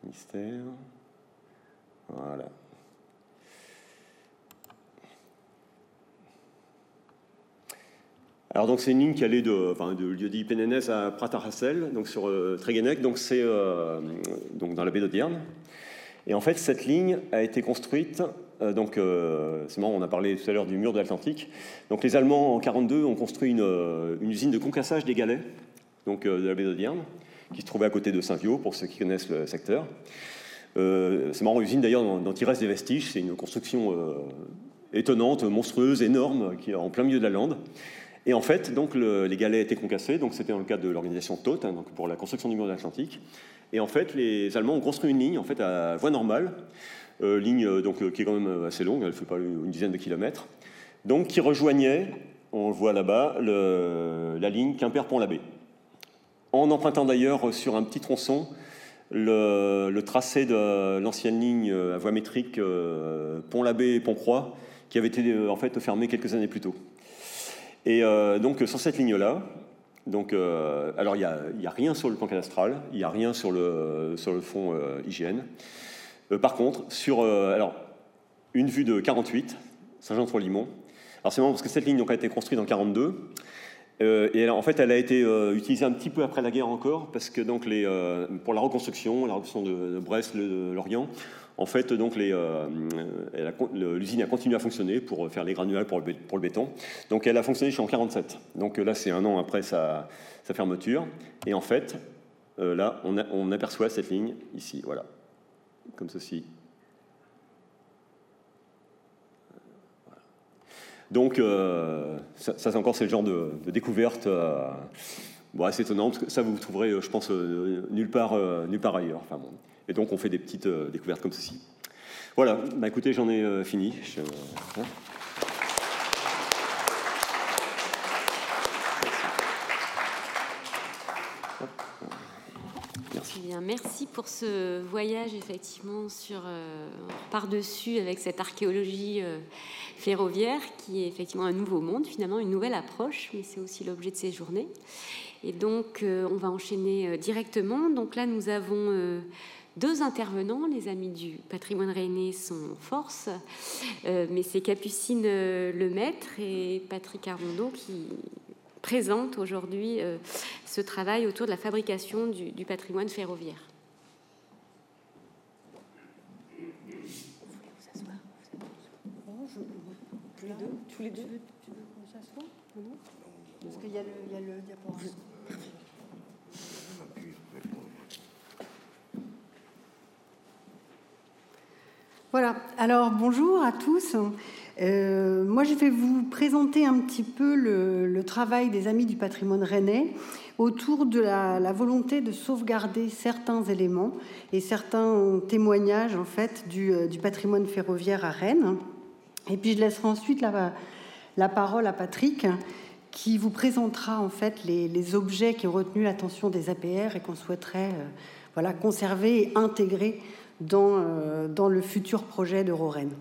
Finistère, voilà. Alors donc c'est une ligne qui allait de, enfin, de lieu-dit Pénénès à Pratarassel, donc sur euh, Tréguenec, donc c'est euh, donc dans la baie d'Audierne. Et en fait cette ligne a été construite, euh, donc c'est marrant, on a parlé tout à l'heure du mur de l'Atlantique. Donc les Allemands en 42 ont construit une, usine de concassage des galets, donc de la baie d'Audierne, qui se trouvait à côté de Saint-Viau pour ceux qui connaissent le secteur. c'est marrant, l'usine d'ailleurs dont, il reste des vestiges, c'est une construction étonnante, monstrueuse, énorme, qui est en plein milieu de la lande. Et en fait, donc, les galets étaient concassés, donc c'était dans le cadre de l'organisation TOT, hein, donc pour la construction du mur de l'Atlantique. Et en fait, les Allemands ont construit une ligne en fait, à voie normale, euh, ligne euh, donc, euh, qui est quand même assez longue, elle ne fait pas une dizaine de kilomètres, donc qui rejoignait, on le voit là-bas, la ligne Quimper-Pont-l'Abbé. En empruntant d'ailleurs sur un petit tronçon le, tracé de l'ancienne ligne à voie métrique Pont-l'Abbé et Pont-Croix, qui avait été en fait fermée quelques années plus tôt. Et euh, donc sur cette ligne-là, donc, euh, alors il n'y a, rien sur le plan cadastral, il n'y a rien sur le, sur le fond euh, hygiène. par contre, sur alors, une vue de 48, Saint-Jean-Trois-Limon, alors c'est marrant parce que cette ligne donc, a été construite en 42, et en fait, elle a été utilisée un petit peu après la guerre encore, parce que donc les, pour la reconstruction, la reconstruction de, de Brest, Lorient, en fait, donc euh, l'usine a continué à fonctionner pour faire les granulats pour le, béton. Donc elle a fonctionné jusqu'en 47. Donc là, c'est un an après sa, fermeture. Et en fait, euh, là, on, aperçoit cette ligne ici, voilà, comme ceci. Donc, ça, c'est encore ce genre de, découverte bon, assez étonnante. Ça, vous trouverez, je pense, nulle, part, nulle part ailleurs. Enfin, bon. Et donc, on fait des petites découvertes comme ceci. Voilà, bah, écoutez, j'en ai fini. Hein. merci pour ce voyage effectivement sur euh, par-dessus avec cette archéologie euh, ferroviaire qui est effectivement un nouveau monde, finalement une nouvelle approche, mais c'est aussi l'objet de ces journées. Et donc euh, on va enchaîner directement. Donc là nous avons deux intervenants, les amis du patrimoine rennais sont force, mais c'est Capucine Lemaître et Patrick Armando qui présente aujourd'hui euh, ce travail autour de la fabrication du, patrimoine ferroviaire. Qu'on Parce qu'il y a le, le. Voilà, alors bonjour à tous. Euh, moi, je vais vous présenter un petit peu le, travail des Amis du patrimoine rennais autour de la, volonté de sauvegarder certains éléments et certains témoignages en fait du, euh, patrimoine ferroviaire à Rennes. Et puis, je laisserai ensuite la, parole à Patrick qui vous présentera en fait les, objets qui ont retenu l'attention des APR et qu'on souhaiterait euh, voilà, conserver et intégrer dans, dans le futur projet d'EuroRennes.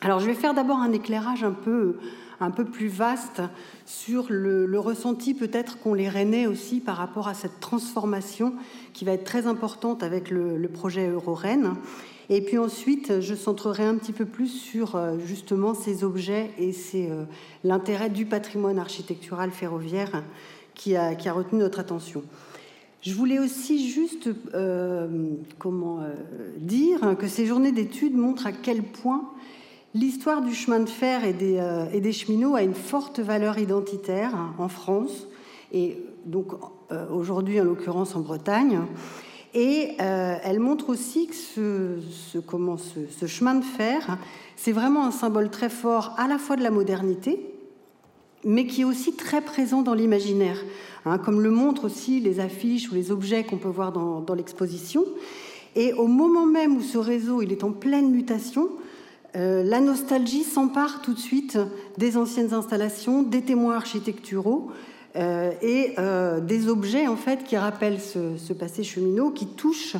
Alors je vais faire d'abord un éclairage un peu, un peu plus vaste sur le, ressenti peut-être qu'ont les Rennais aussi par rapport à cette transformation qui va être très importante avec le, projet Euro-Rennes. Et puis ensuite, je centrerai un petit peu plus sur euh, justement ces objets et c'est euh, l'intérêt du patrimoine architectural ferroviaire qui a, retenu notre attention. Je voulais aussi juste euh, comment dire que ces journées d'études montrent à quel point L'histoire du chemin de fer euh, et des, cheminots a une forte valeur identitaire en France, et donc euh, aujourd'hui en l'occurrence en Bretagne. Et euh, elle montre aussi que ce, chemin de fer, c'est vraiment un symbole très fort à la fois de la modernité, mais qui est aussi très présent dans l'imaginaire, hein, comme le montrent aussi les affiches ou les objets qu'on peut voir dans, l'exposition. Et au moment même où ce réseau il est en pleine mutation, euh, la nostalgie s'empare tout de suite des anciennes installations, des témoins architecturaux euh, et euh, des objets en fait qui rappellent ce, passé cheminot, qui touche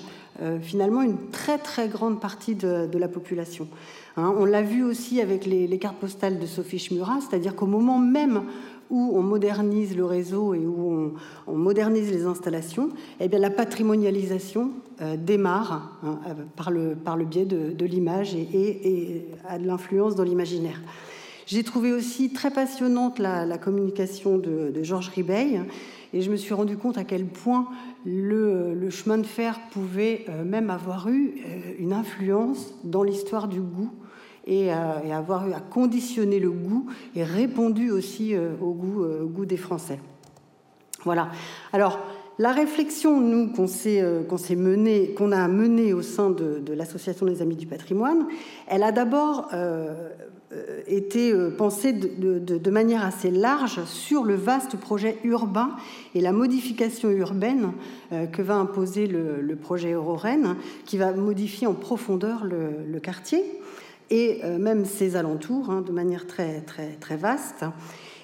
finalement une très très grande partie de, la population. Hein, on l'a vu aussi avec les, cartes postales de Sophie Schmurat, c'est-à-dire qu'au moment même où on modernise le réseau et où on, modernise les installations, eh bien, la patrimonialisation euh, démarre hein, euh, par, le, par le biais de, l'image et, a de l'influence dans l'imaginaire. J'ai trouvé aussi très passionnante la, communication de, Georges Ribeil et je me suis rendu compte à quel point le, chemin de fer pouvait euh, même avoir eu une influence dans l'histoire du goût et, avoir eu à conditionner le goût et répondu aussi euh, au goût, euh, des Français. Voilà. Alors, la réflexion, nous, qu'on s'est euh, menée, a menée au sein de, l'Association des Amis du Patrimoine, elle a d'abord été pensée de, manière assez large sur le vaste projet urbain et la modification urbaine que va imposer le, projet Euro-Rennes, qui va modifier en profondeur le quartier et euh, même ses alentours hein, de manière très, très, très vaste.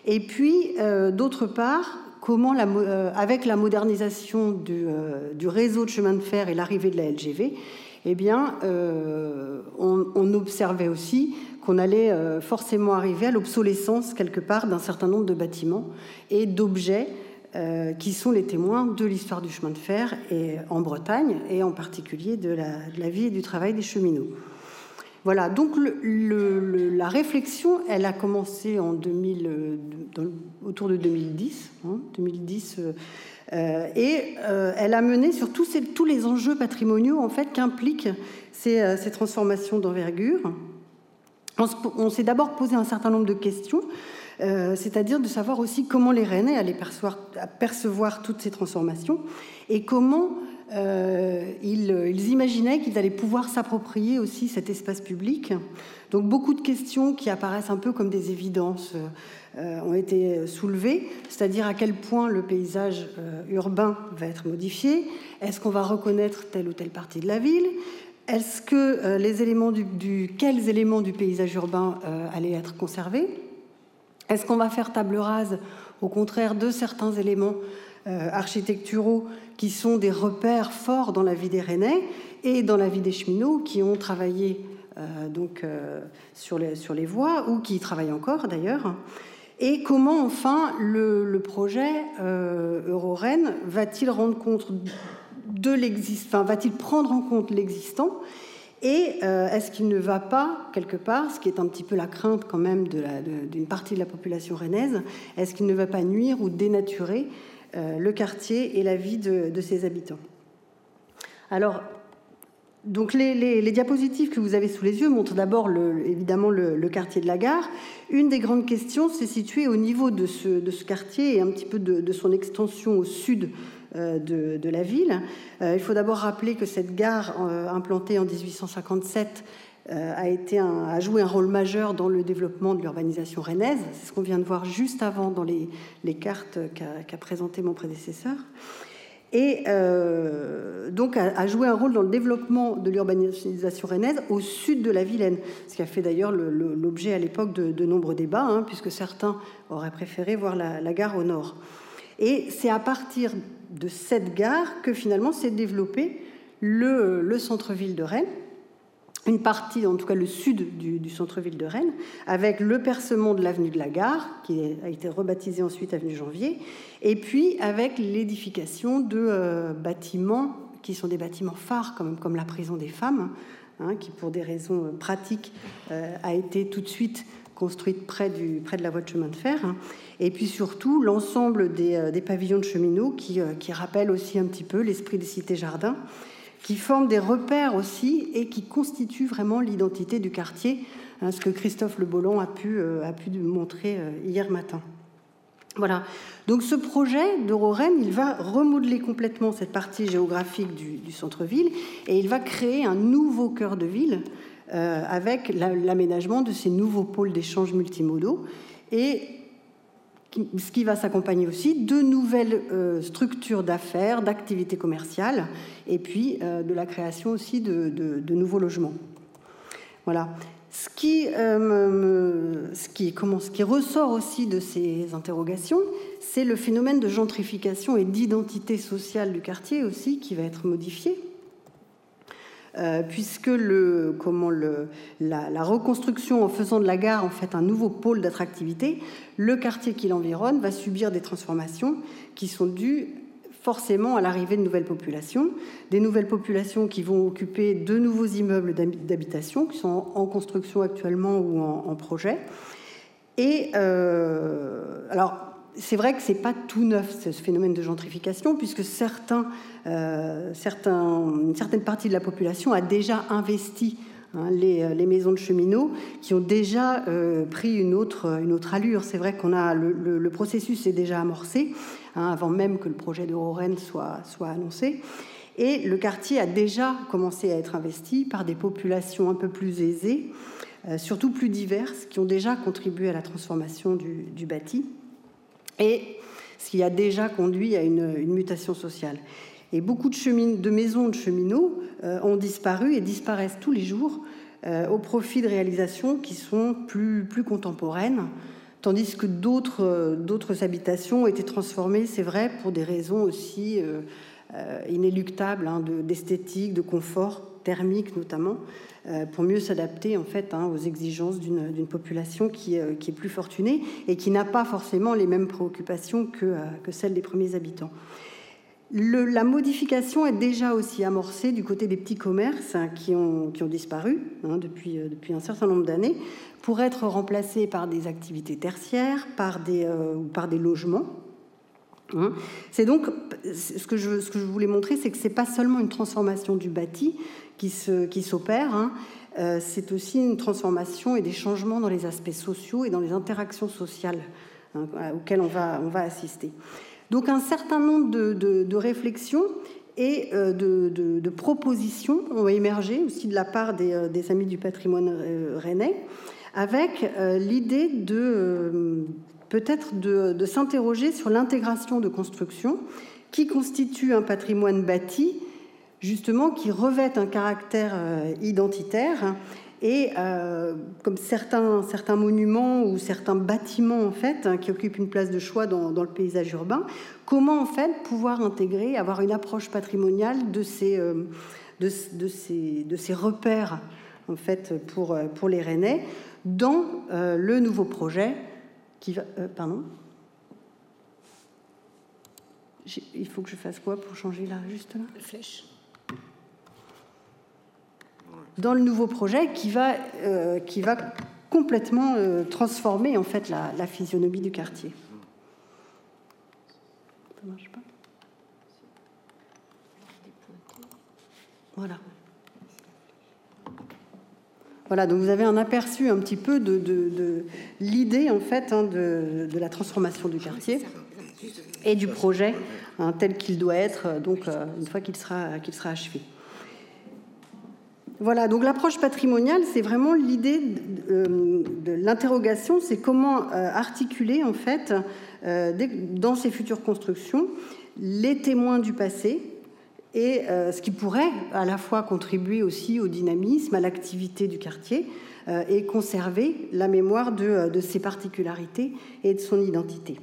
Et puis, euh, d'autre part, euh, avec la modernisation du, réseau de chemin de fer et l'arrivée de la LGV, eh bien, on, on, observait aussi qu'on allait forcément arriver à l'obsolescence quelque part d'un certain nombre de bâtiments et d'objets qui sont les témoins de l'histoire du chemin de fer et en Bretagne et en particulier de la, de la vie et du travail des cheminots. Voilà, donc la réflexion, elle a commencé en 2000, euh, autour de 2010, 2010 hein, euh, euh, et elle a mené sur tous, les enjeux patrimoniaux en fait qu'impliquent ces, transformations d'envergure. On, s'est d'abord posé un certain nombre de questions, c'est-à-dire de savoir aussi comment les Rennais allaient percevoir toutes ces transformations et comment ils, imaginaient qu'ils allaient pouvoir s'approprier aussi cet espace public. Donc beaucoup de questions qui apparaissent un peu comme des évidences ont été soulevées, c'est-à-dire à quel point le paysage urbain va être modifié, est-ce qu'on va reconnaître telle ou telle partie de la ville, est-ce que les éléments du, quels éléments du paysage urbain allaient être conservés? Est-ce qu'on va faire table rase, au contraire, de certains éléments euh, architecturaux qui sont des repères forts dans la vie des Rennais et dans la vie des cheminots qui ont travaillé euh, donc, euh, sur, les, voies ou qui y travaillent encore d'ailleurs. Et comment enfin le, projet de l'existant, va-t-il prendre en compte l'existant et euh, est-ce qu'il ne va pas, quelque part, ce qui est un petit peu la crainte quand même d'une partie de la population rennaise, est-ce qu'il ne va pas nuire ou dénaturer euh, le quartier et la vie de, ses habitants Alors, donc les, diapositives que vous avez sous les yeux montrent d'abord évidemment le, quartier de la gare. Une des grandes questions, c'est situé au niveau de ce, quartier et un petit peu de son extension au sud euh, de, la ville. Euh, il faut d'abord rappeler que cette gare, euh, implantée en 1857, a, été a joué un rôle majeur dans le développement de l'urbanisation rennaise. C'est ce qu'on vient de voir juste avant dans les, cartes qu'a présenté mon prédécesseur. Et donc a, joué un rôle dans le développement de l'urbanisation rennaise au sud de la Vilaine, ce qui a fait d'ailleurs l'objet à l'époque de, nombreux débats, hein, puisque certains auraient préféré voir la gare au nord. Et c'est à partir de cette gare que finalement s'est développé le, centre-ville de Rennes, une partie, en tout cas le sud du, centre-ville de Rennes, avec le percement de l'avenue de la Gare, qui a été rebaptisé ensuite avenue Janvier, et puis avec l'édification de euh, bâtiments qui sont des bâtiments phares, comme, la prison des femmes, hein, qui pour des raisons pratiques euh, a été tout de suite construite près, du, de la voie de chemin de fer. Et puis surtout, l'ensemble des, euh, pavillons de cheminots qui, euh, qui rappellent aussi un petit peu l'esprit des cités-jardins, qui forment des repères aussi et qui constituent vraiment l'identité du quartier, hein, ce que Christophe Le Bolland a pu, euh, a pu montrer hier matin. Voilà. Donc ce projet d'Euroren, il va remodeler complètement cette partie géographique du, du centre-ville et il va créer un nouveau cœur de ville euh, avec l'aménagement de ces nouveaux pôles d'échange multimodaux et ce qui va s'accompagner aussi de nouvelles euh, structures d'affaires, d'activités commerciales, et puis euh, de la création aussi de, nouveaux logements. Voilà. Comment, ce qui ressort aussi de ces interrogations, c'est le phénomène de gentrification et d'identité sociale du quartier aussi qui va être modifié euh, puisque la, reconstruction en faisant de la gare en fait un nouveau pôle d'attractivité, le quartier qui l'environne va subir des transformations qui sont dues forcément à l'arrivée de nouvelles populations, des nouvelles populations qui vont occuper de nouveaux immeubles d'habitation qui sont en construction actuellement ou en, projet. Et euh, alors, c'est vrai que ce n'est pas tout neuf, ce phénomène de gentrification, puisque euh, une certaine partie de la population a déjà investi hein, les, les, maisons de cheminots qui ont déjà euh, pris une autre, allure. C'est vrai qu'on a le, processus est déjà amorcé hein, avant même que le projet de Rennes soit, annoncé. Et le quartier a déjà commencé à être investi par des populations un peu plus aisées, euh, surtout plus diverses, qui ont déjà contribué à la transformation du bâti et ce qui a déjà conduit à une, mutation sociale. Et beaucoup de, maisons de cheminots euh, ont disparu et disparaissent tous les jours euh, au profit de réalisations qui sont plus, contemporaines, tandis que d'autres, euh, d'autres habitations ont été transformées, c'est vrai, pour des raisons aussi inéluctables hein, d'esthétique, de confort thermique notamment, pour mieux s'adapter en fait hein, aux exigences d'une population qui, euh, qui, est plus fortunée et qui n'a pas forcément les mêmes préoccupations que, euh, celles des premiers habitants. La modification est déjà aussi amorcée du côté des petits commerces hein, qui, ont, disparu hein, depuis, un certain nombre d'années pour être remplacés par des activités tertiaires, par des, par des logements. C'est donc ce que, je, ce que je voulais montrer, c'est que c'est pas seulement une transformation du bâti, qui s'opèrent, hein. euh, c'est aussi une transformation et des changements dans les aspects sociaux et dans les interactions sociales hein, auxquelles on va, on va assister. Donc un certain nombre de, réflexions et de, propositions ont émergé aussi de la part des, des amis du patrimoine rennais, avec l'idée de peut-être de, s'interroger sur l'intégration de constructions qui constituent un patrimoine bâti, justement, qui revêt un caractère euh, identitaire. Et euh, comme certains, certains monuments ou certains bâtiments en fait hein, qui occupent une place de choix dans, le paysage urbain, comment en fait pouvoir intégrer, avoir une approche patrimoniale de ces, euh, de, ces, de ces repères en fait pour, pour les Rennais dans le nouveau projet qui va. Pardon Il faut que je fasse quoi pour changer là, juste là? Flèche. Dans le nouveau projet qui va, euh, qui va complètement euh, transformer en fait la, physionomie du quartier. Voilà. Voilà, donc vous avez un aperçu un petit peu de, l'idée en fait hein, de, la transformation du quartier et du projet hein, tel qu'il doit être donc euh, une fois qu'il sera, qu'il sera achevé. Voilà, donc l'approche patrimoniale, c'est vraiment l'idée de, euh, l'interrogation, c'est comment euh, articuler en fait dans ces futures constructions les témoins du passé, et euh, ce qui pourrait à la fois contribuer aussi au dynamisme, à l'activité du quartier euh, et conserver la mémoire euh, de, ses particularités et de son identité.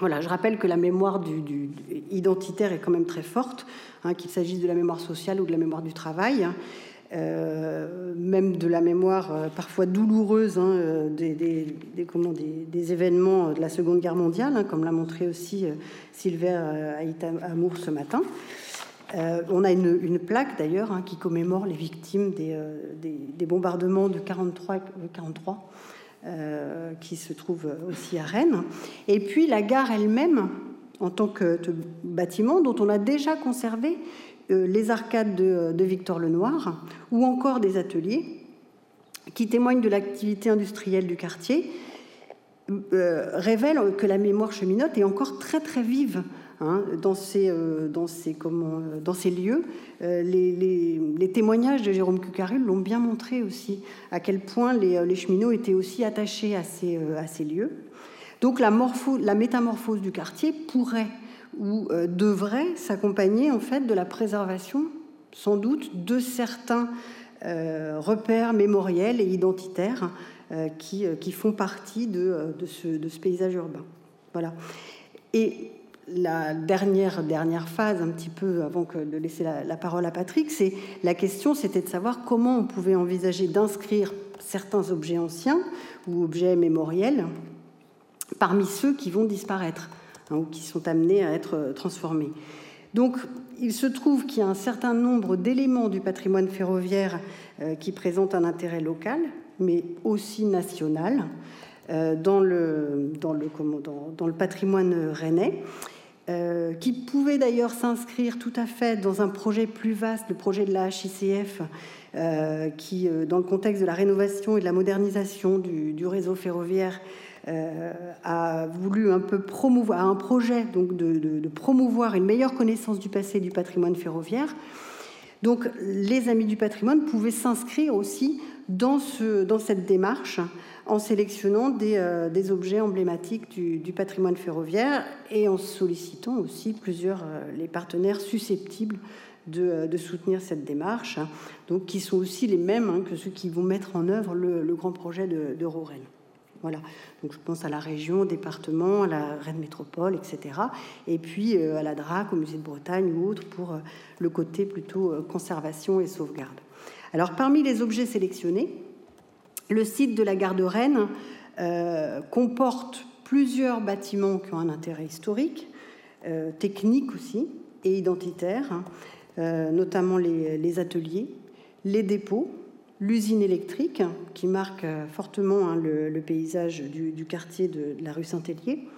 Voilà, je rappelle que la mémoire du, identitaire est quand même très forte, hein, qu'il s'agisse de la mémoire sociale ou de la mémoire du travail, même de la mémoire parfois douloureuse hein, des, des, des, événements de la Seconde Guerre mondiale, hein, comme l'a montré aussi Sylvain Amour ce matin. Euh, on a une, plaque d'ailleurs hein, qui commémore les victimes des, euh, bombardements de 43, 43 euh, qui se trouve aussi à Rennes. Et puis la gare elle-même, en tant que bâtiment dont on a déjà conservé les arcades de, Victor Lenoir, ou encore des ateliers qui témoignent de l'activité industrielle du quartier, révèlent que la mémoire cheminote est encore très très vive Hein, dans, ces, euh, dans, ces, euh, lieux. Euh, les, témoignages de Jérôme Cucarul l'ont bien montré aussi, à quel point les, cheminots étaient aussi attachés à ces, lieux. Donc la métamorphose du quartier pourrait ou devrait s'accompagner en fait de la préservation, sans doute, de certains repères mémoriels et identitaires qui, qui, font partie de, de, ce, paysage urbain. Voilà. Et la dernière, dernière phase, un petit peu avant que de laisser la, parole à Patrick, c'est la question, c'était de savoir comment on pouvait envisager d'inscrire certains objets anciens ou objets mémoriels parmi ceux qui vont disparaître hein, qui sont amenés à être transformés. Donc, il se trouve qu'il y a un certain nombre d'éléments du patrimoine ferroviaire euh, qui présentent un intérêt local, mais aussi national. Euh, dans, le, dans, le, patrimoine rennais. Euh, qui pouvait d'ailleurs s'inscrire tout à fait dans un projet plus vaste, le projet de la HICF, euh, qui, euh, dans le contexte de la rénovation et de la modernisation du, réseau ferroviaire, a voulu un peu promouvoir un projet donc de, promouvoir une meilleure connaissance du passé du patrimoine ferroviaire. Donc, les amis du patrimoine pouvaient s'inscrire aussi dans, ce, dans cette démarche en sélectionnant des, euh, objets emblématiques du, patrimoine ferroviaire et en sollicitant aussi plusieurs euh, les partenaires susceptibles de, euh, soutenir cette démarche, hein. donc qui sont aussi les mêmes hein, que ceux qui vont mettre en œuvre le, grand projet de, de Donc je pense à la région, au département, à la Rennes Métropole, etc. Et puis à la DRAC, au Musée de Bretagne ou autre pour le côté plutôt conservation et sauvegarde. Alors parmi les objets sélectionnés, le site de la gare de Rennes euh, comporte plusieurs bâtiments qui ont un intérêt historique, euh, technique aussi, et identitaire, hein, euh, notamment les, ateliers, les dépôts, l'usine électrique, qui marque fortement hein, le, paysage du, quartier de, la rue Saint-Hélier.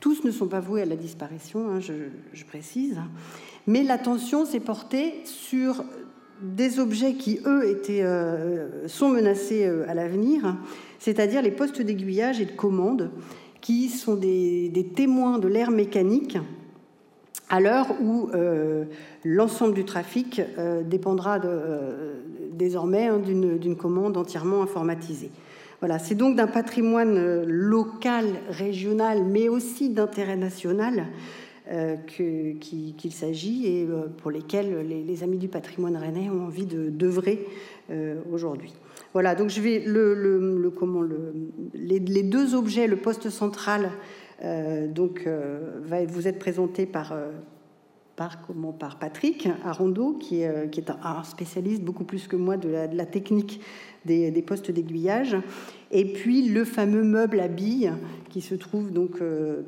Tous ne sont pas voués à la disparition, hein, je, je, précise, mais l'attention s'est portée sur des objets qui, eux, étaient, euh, sont menacés euh, à l'avenir, c'est-à-dire les postes d'aiguillage et de commande, qui sont des, témoins de l'ère mécanique à l'heure où l'ensemble du trafic dépendra désormais hein, d'une commande entièrement informatisée. Voilà, c'est donc d'un patrimoine local, régional, mais aussi d'intérêt national euh, qu'il s'agit et euh, pour lesquels les, amis du patrimoine rennais ont envie d'œuvrer euh, aujourd'hui. Voilà, donc je vais le, comment le, les, deux objets, le poste central, donc va vous être présenté par par, comment, par Patrick Arondo, qui est, un, spécialiste beaucoup plus que moi de la, technique des, postes d'aiguillage et puis le fameux meuble à billes qui se trouve donc, euh,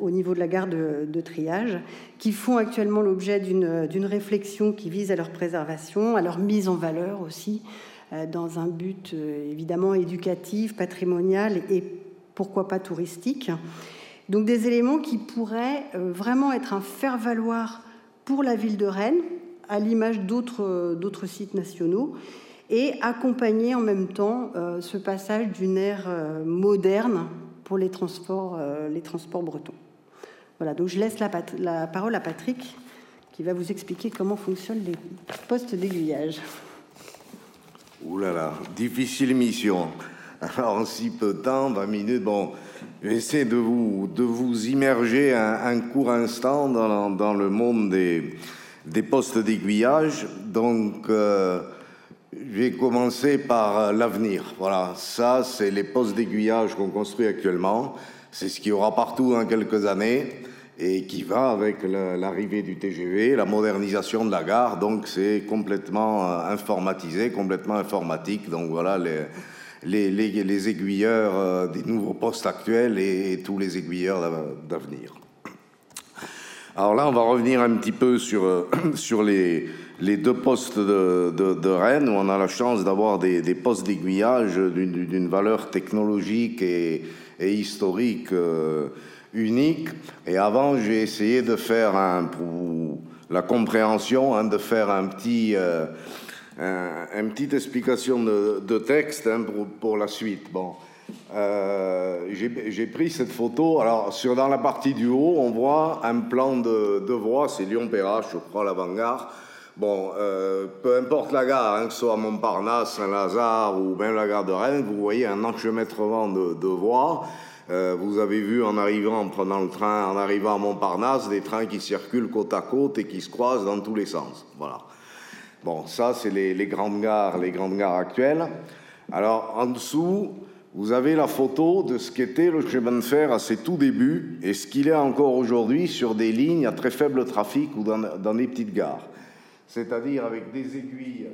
au, niveau de la gare de, triage, qui font actuellement l'objet d'une réflexion qui vise à leur préservation, à leur mise en valeur aussi, euh, dans un but euh, évidemment éducatif, patrimonial et pourquoi pas touristique. Donc des éléments qui pourraient vraiment être un faire-valoir pour la ville de Rennes, à l'image d'autres sites nationaux, et accompagner en même temps euh, ce passage d'une ère euh, moderne pour les transports, euh, les transports bretons. Voilà, donc je laisse la, la, parole à Patrick qui va vous expliquer comment fonctionnent les postes d'aiguillage. Ouh là là, difficile mission. Alors, en si peu de temps, 20 minutes, bon, essayer de vous, de vous immerger un, court instant dans, dans, le monde des, des postes d'aiguillage. Donc, je vais commencer par euh, l'avenir. Voilà, ça, c'est les postes d'aiguillage qu'on construit actuellement. C'est ce qu'il y aura partout dans quelques années et qui va avec l'arrivée du TGV, la modernisation de la gare. Donc, c'est complètement euh, informatisé, complètement informatique. Donc, voilà les, les, aiguilleurs euh, des nouveaux postes actuels et tous les aiguilleurs d'avenir. Alors là, on va revenir un petit peu sur, sur les les deux postes de, Rennes, où on a la chance d'avoir des, postes d'aiguillage d'une valeur technologique et, historique euh, unique. Et avant, j'ai essayé de faire, un, pour la compréhension, hein, de faire un petit, euh, une petite explication de, texte hein, pour, la suite. Bon. Euh, j'ai pris cette photo. Alors, sur, dans la partie du haut, on voit un plan de, de voie, c'est Lyon-Perrache, je crois, l'avant-garde. Bon, euh, peu importe la gare, hein, que ce soit Montparnasse, Saint-Lazare ou même la gare de Rennes, vous voyez un enchevêtrement de, de voies. Euh, vous avez vu en arrivant, en prenant le train, en arrivant à Montparnasse, des trains qui circulent côte à côte et qui se croisent dans tous les sens. Voilà. Bon, ça, c'est les, grandes gares, les grandes gares actuelles. Alors, en dessous, vous avez la photo de ce qu'était le chemin de fer à ses tout débuts et ce qu'il est encore aujourd'hui sur des lignes à très faible trafic ou dans des petites gares c'est-à-dire avec des aiguilles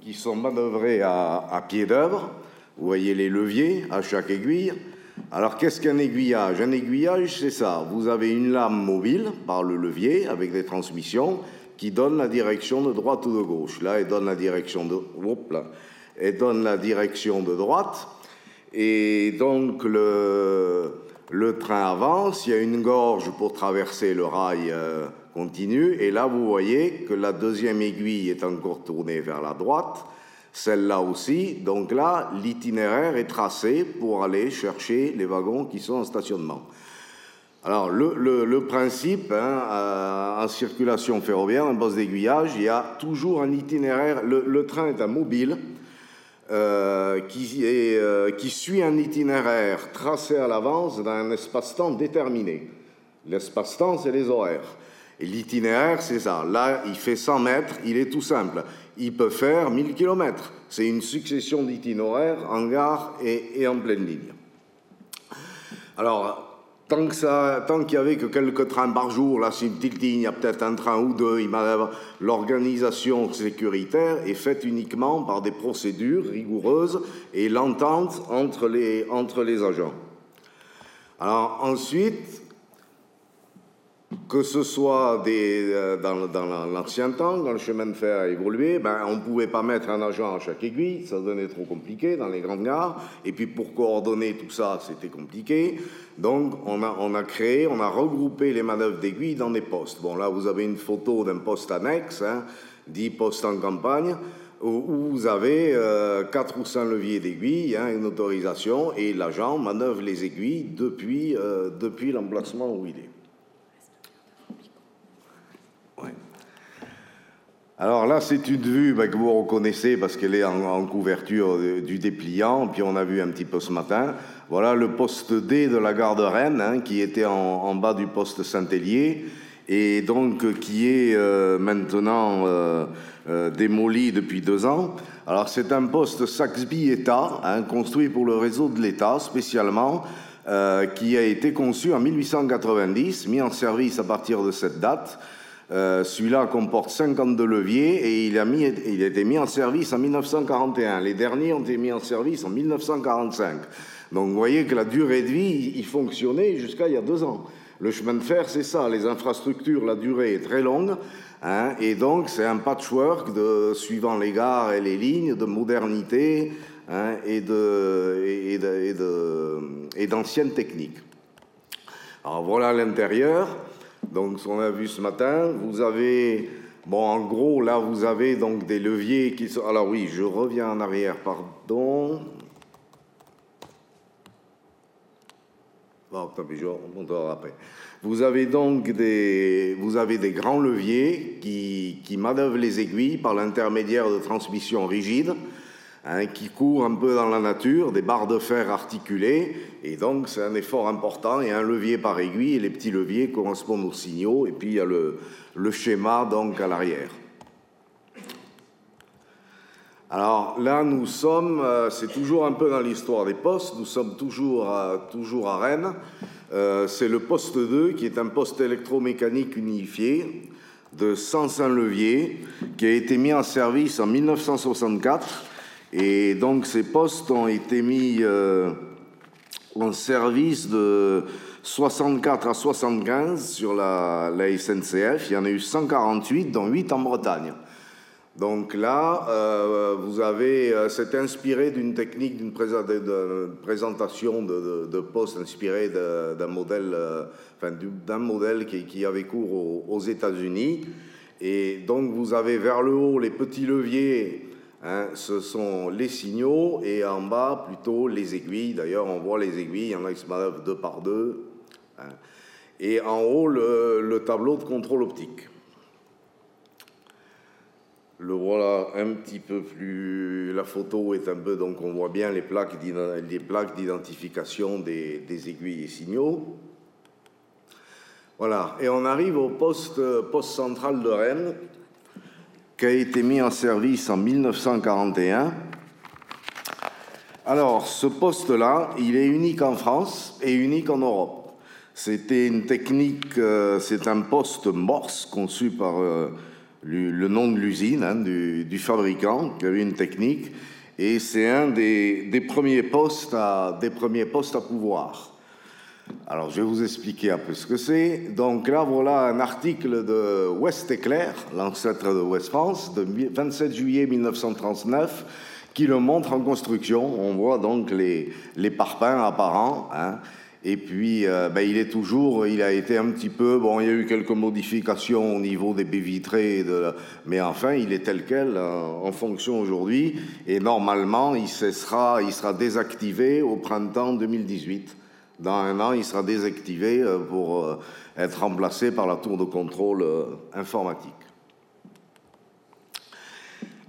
qui sont manœuvrées à, pied d'œuvre. Vous voyez les leviers à chaque aiguille. Alors qu'est-ce qu'un aiguillage? Un aiguillage, c'est ça. Vous avez une lame mobile par le levier avec des transmissions qui donne la direction de droite ou de gauche. Là, elle donne la direction de, elle donne la direction de droite. Et donc le, le train avance. Il y a une gorge pour traverser le rail. Euh, continue. Et là, vous voyez que la deuxième aiguille est encore tournée vers la droite, celle-là aussi. Donc là, l'itinéraire est tracé pour aller chercher les wagons qui sont en stationnement. Alors, le, principe, hein, euh, en circulation ferroviaire, en poste d'aiguillage, il y a toujours un itinéraire. Le, train est un mobile euh, qui, euh, qui suit un itinéraire tracé à l'avance dans un espace-temps déterminé. L'espace-temps, c'est les horaires. Et l'itinéraire, c'est ça. Là, il fait 100 mètres, il est tout simple. Il peut faire 1000 km. C'est une succession d'itinéraires en gare et, en pleine ligne. Alors, tant qu'il y avait que quelques trains par jour, là c'est une petite ligne, il y a peut-être un train ou deux, l'organisation sécuritaire est faite uniquement par des procédures rigoureuses et l'entente entre les, entre les agents. Alors ensuite, que ce soit euh, dans, l'ancien temps, quand le chemin de fer a évolué, ben, on ne pouvait pas mettre un agent à chaque aiguille, ça devenait trop compliqué dans les grandes gares. Et puis pour coordonner tout ça, c'était compliqué. Donc on a, créé, on a regroupé les manœuvres d'aiguille dans des postes. Bon, là, vous avez une photo d'un poste annexe, hein, dit poste en campagne, où, vous avez euh, quatre ou cinq leviers d'aiguille, hein, une autorisation, et l'agent manœuvre les aiguilles depuis, euh, depuis l'emplacement où il est. Alors là, c'est une vue bah, que vous reconnaissez parce qu'elle est en, couverture du dépliant, puis on a vu un petit peu ce matin. Voilà le poste D de la gare de Rennes, hein, qui était en, bas du poste Saint-Hélier, et donc qui est euh, maintenant euh, euh, démoli depuis deux ans. Alors c'est un poste Saxby-État, hein, construit pour le réseau de l'État spécialement, qui a été conçu en 1890, mis en service à partir de cette date. Euh, celui-là comporte 52 leviers et il a, été mis en service en 1941. Les derniers ont été mis en service en 1945. Donc vous voyez que la durée de vie, il fonctionnait jusqu'à il y a deux ans. Le chemin de fer, c'est ça. Les infrastructures, la durée est très longue. Hein, et donc c'est un patchwork de, suivant les gares et les lignes de modernité hein, et d'anciennes techniques. Alors voilà l'intérieur. Donc, ce qu'on a vu ce matin, vous avez, bon, en gros, là, vous avez donc des leviers qui sont. Alors, oui, je reviens en arrière, pardon. Bon, je après. Vous avez donc des, vous avez des grands leviers qui, qui manœuvrent les aiguilles par l'intermédiaire de transmissions rigides Hein, qui courent un peu dans la nature, des barres de fer articulées, et donc c'est un effort important, a un levier par aiguille, et les petits leviers correspondent aux signaux, et puis il y a le, schéma donc à l'arrière. Alors là, nous sommes, euh, c'est toujours un peu dans l'histoire des postes, nous sommes toujours à, toujours à Rennes. Euh, c'est le poste 2 qui est un poste électromécanique unifié de 105 leviers qui a été mis en service en 1964 et donc ces postes ont été mis euh, en service de 64 à 75 sur la, SNCF. Il y en a eu 148, dont 8 en Bretagne. Donc là, euh, vous avez, euh, c'est inspiré d'une technique d'une présentation de, de, poste inspirée d'un modèle, enfin, d'un modèle qui, avait cours aux États-Unis. Et donc vous avez vers le haut les petits leviers Hein, ce sont les signaux et en bas plutôt les aiguilles. D'ailleurs, on voit les aiguilles, il y en a qui se manœuvrent deux par deux. Hein. Et en haut, le, tableau de contrôle optique. Le voilà un petit peu plus. La photo est un peu. Donc, on voit bien les plaques d'identification des, aiguilles et signaux. Voilà. Et on arrive au poste central de Rennes, qui a été mis en service en 1941. Alors, ce poste-là, il est unique en France et unique en Europe. C'était une technique, euh, c'est un poste Morse conçu par euh, le nom de l'usine, hein, du, fabricant, qui avait une technique, et c'est un des, premiers postes à, des premiers postes à pouvoir. Alors, je vais vous expliquer un peu ce que c'est. Donc là, voilà un article de West Éclair, l'ancêtre de West France, de 27 juillet 1939, qui le montre en construction. On voit donc les, les parpaings apparents. Hein. Et puis, euh, ben, il est toujours, il a été un petit peu, bon, il y a eu quelques modifications au niveau des baies vitrées, mais enfin, il est tel quel euh, en fonction aujourd'hui. Et normalement, il, cessera, il sera désactivé au printemps 2018. Dans un an, il sera désactivé euh, pour euh, être remplacé par la tour de contrôle euh, informatique.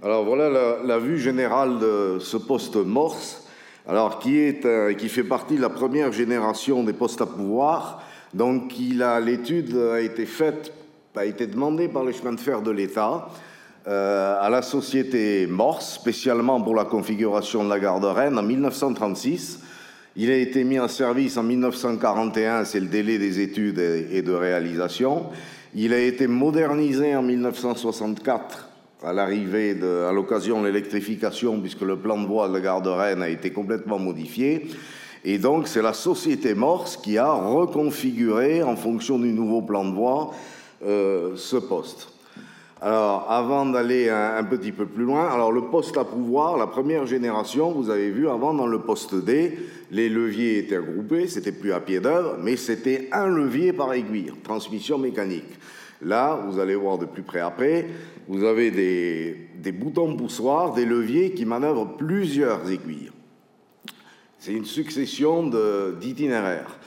Alors voilà la, vue générale de ce poste Morse, alors qui, est, qui fait partie de la première génération des postes à pouvoir. Donc l'étude a été faite, a été demandée par les chemins de fer de l'État à la société Morse, spécialement pour la configuration de la gare de Rennes en 1936. Il a été mis en service en 1941, c'est le délai des études et de réalisation. Il a été modernisé en 1964 à l'occasion de l'électrification, puisque le plan de voie de la gare de Rennes a été complètement modifié. Et donc, c'est la société Morse qui a reconfiguré, en fonction du nouveau plan de voie, euh, ce poste. Alors, avant d'aller un, petit peu plus loin, alors le poste à pouvoir, la première génération, vous avez vu avant dans le poste D, les leviers étaient regroupés, c'était plus à pied d'œuvre, mais c'était un levier par aiguille, transmission mécanique. Là, vous allez voir de plus près après, vous avez des, boutons poussoirs, des leviers qui manœuvrent plusieurs aiguilles. C'est une succession d'itinéraires.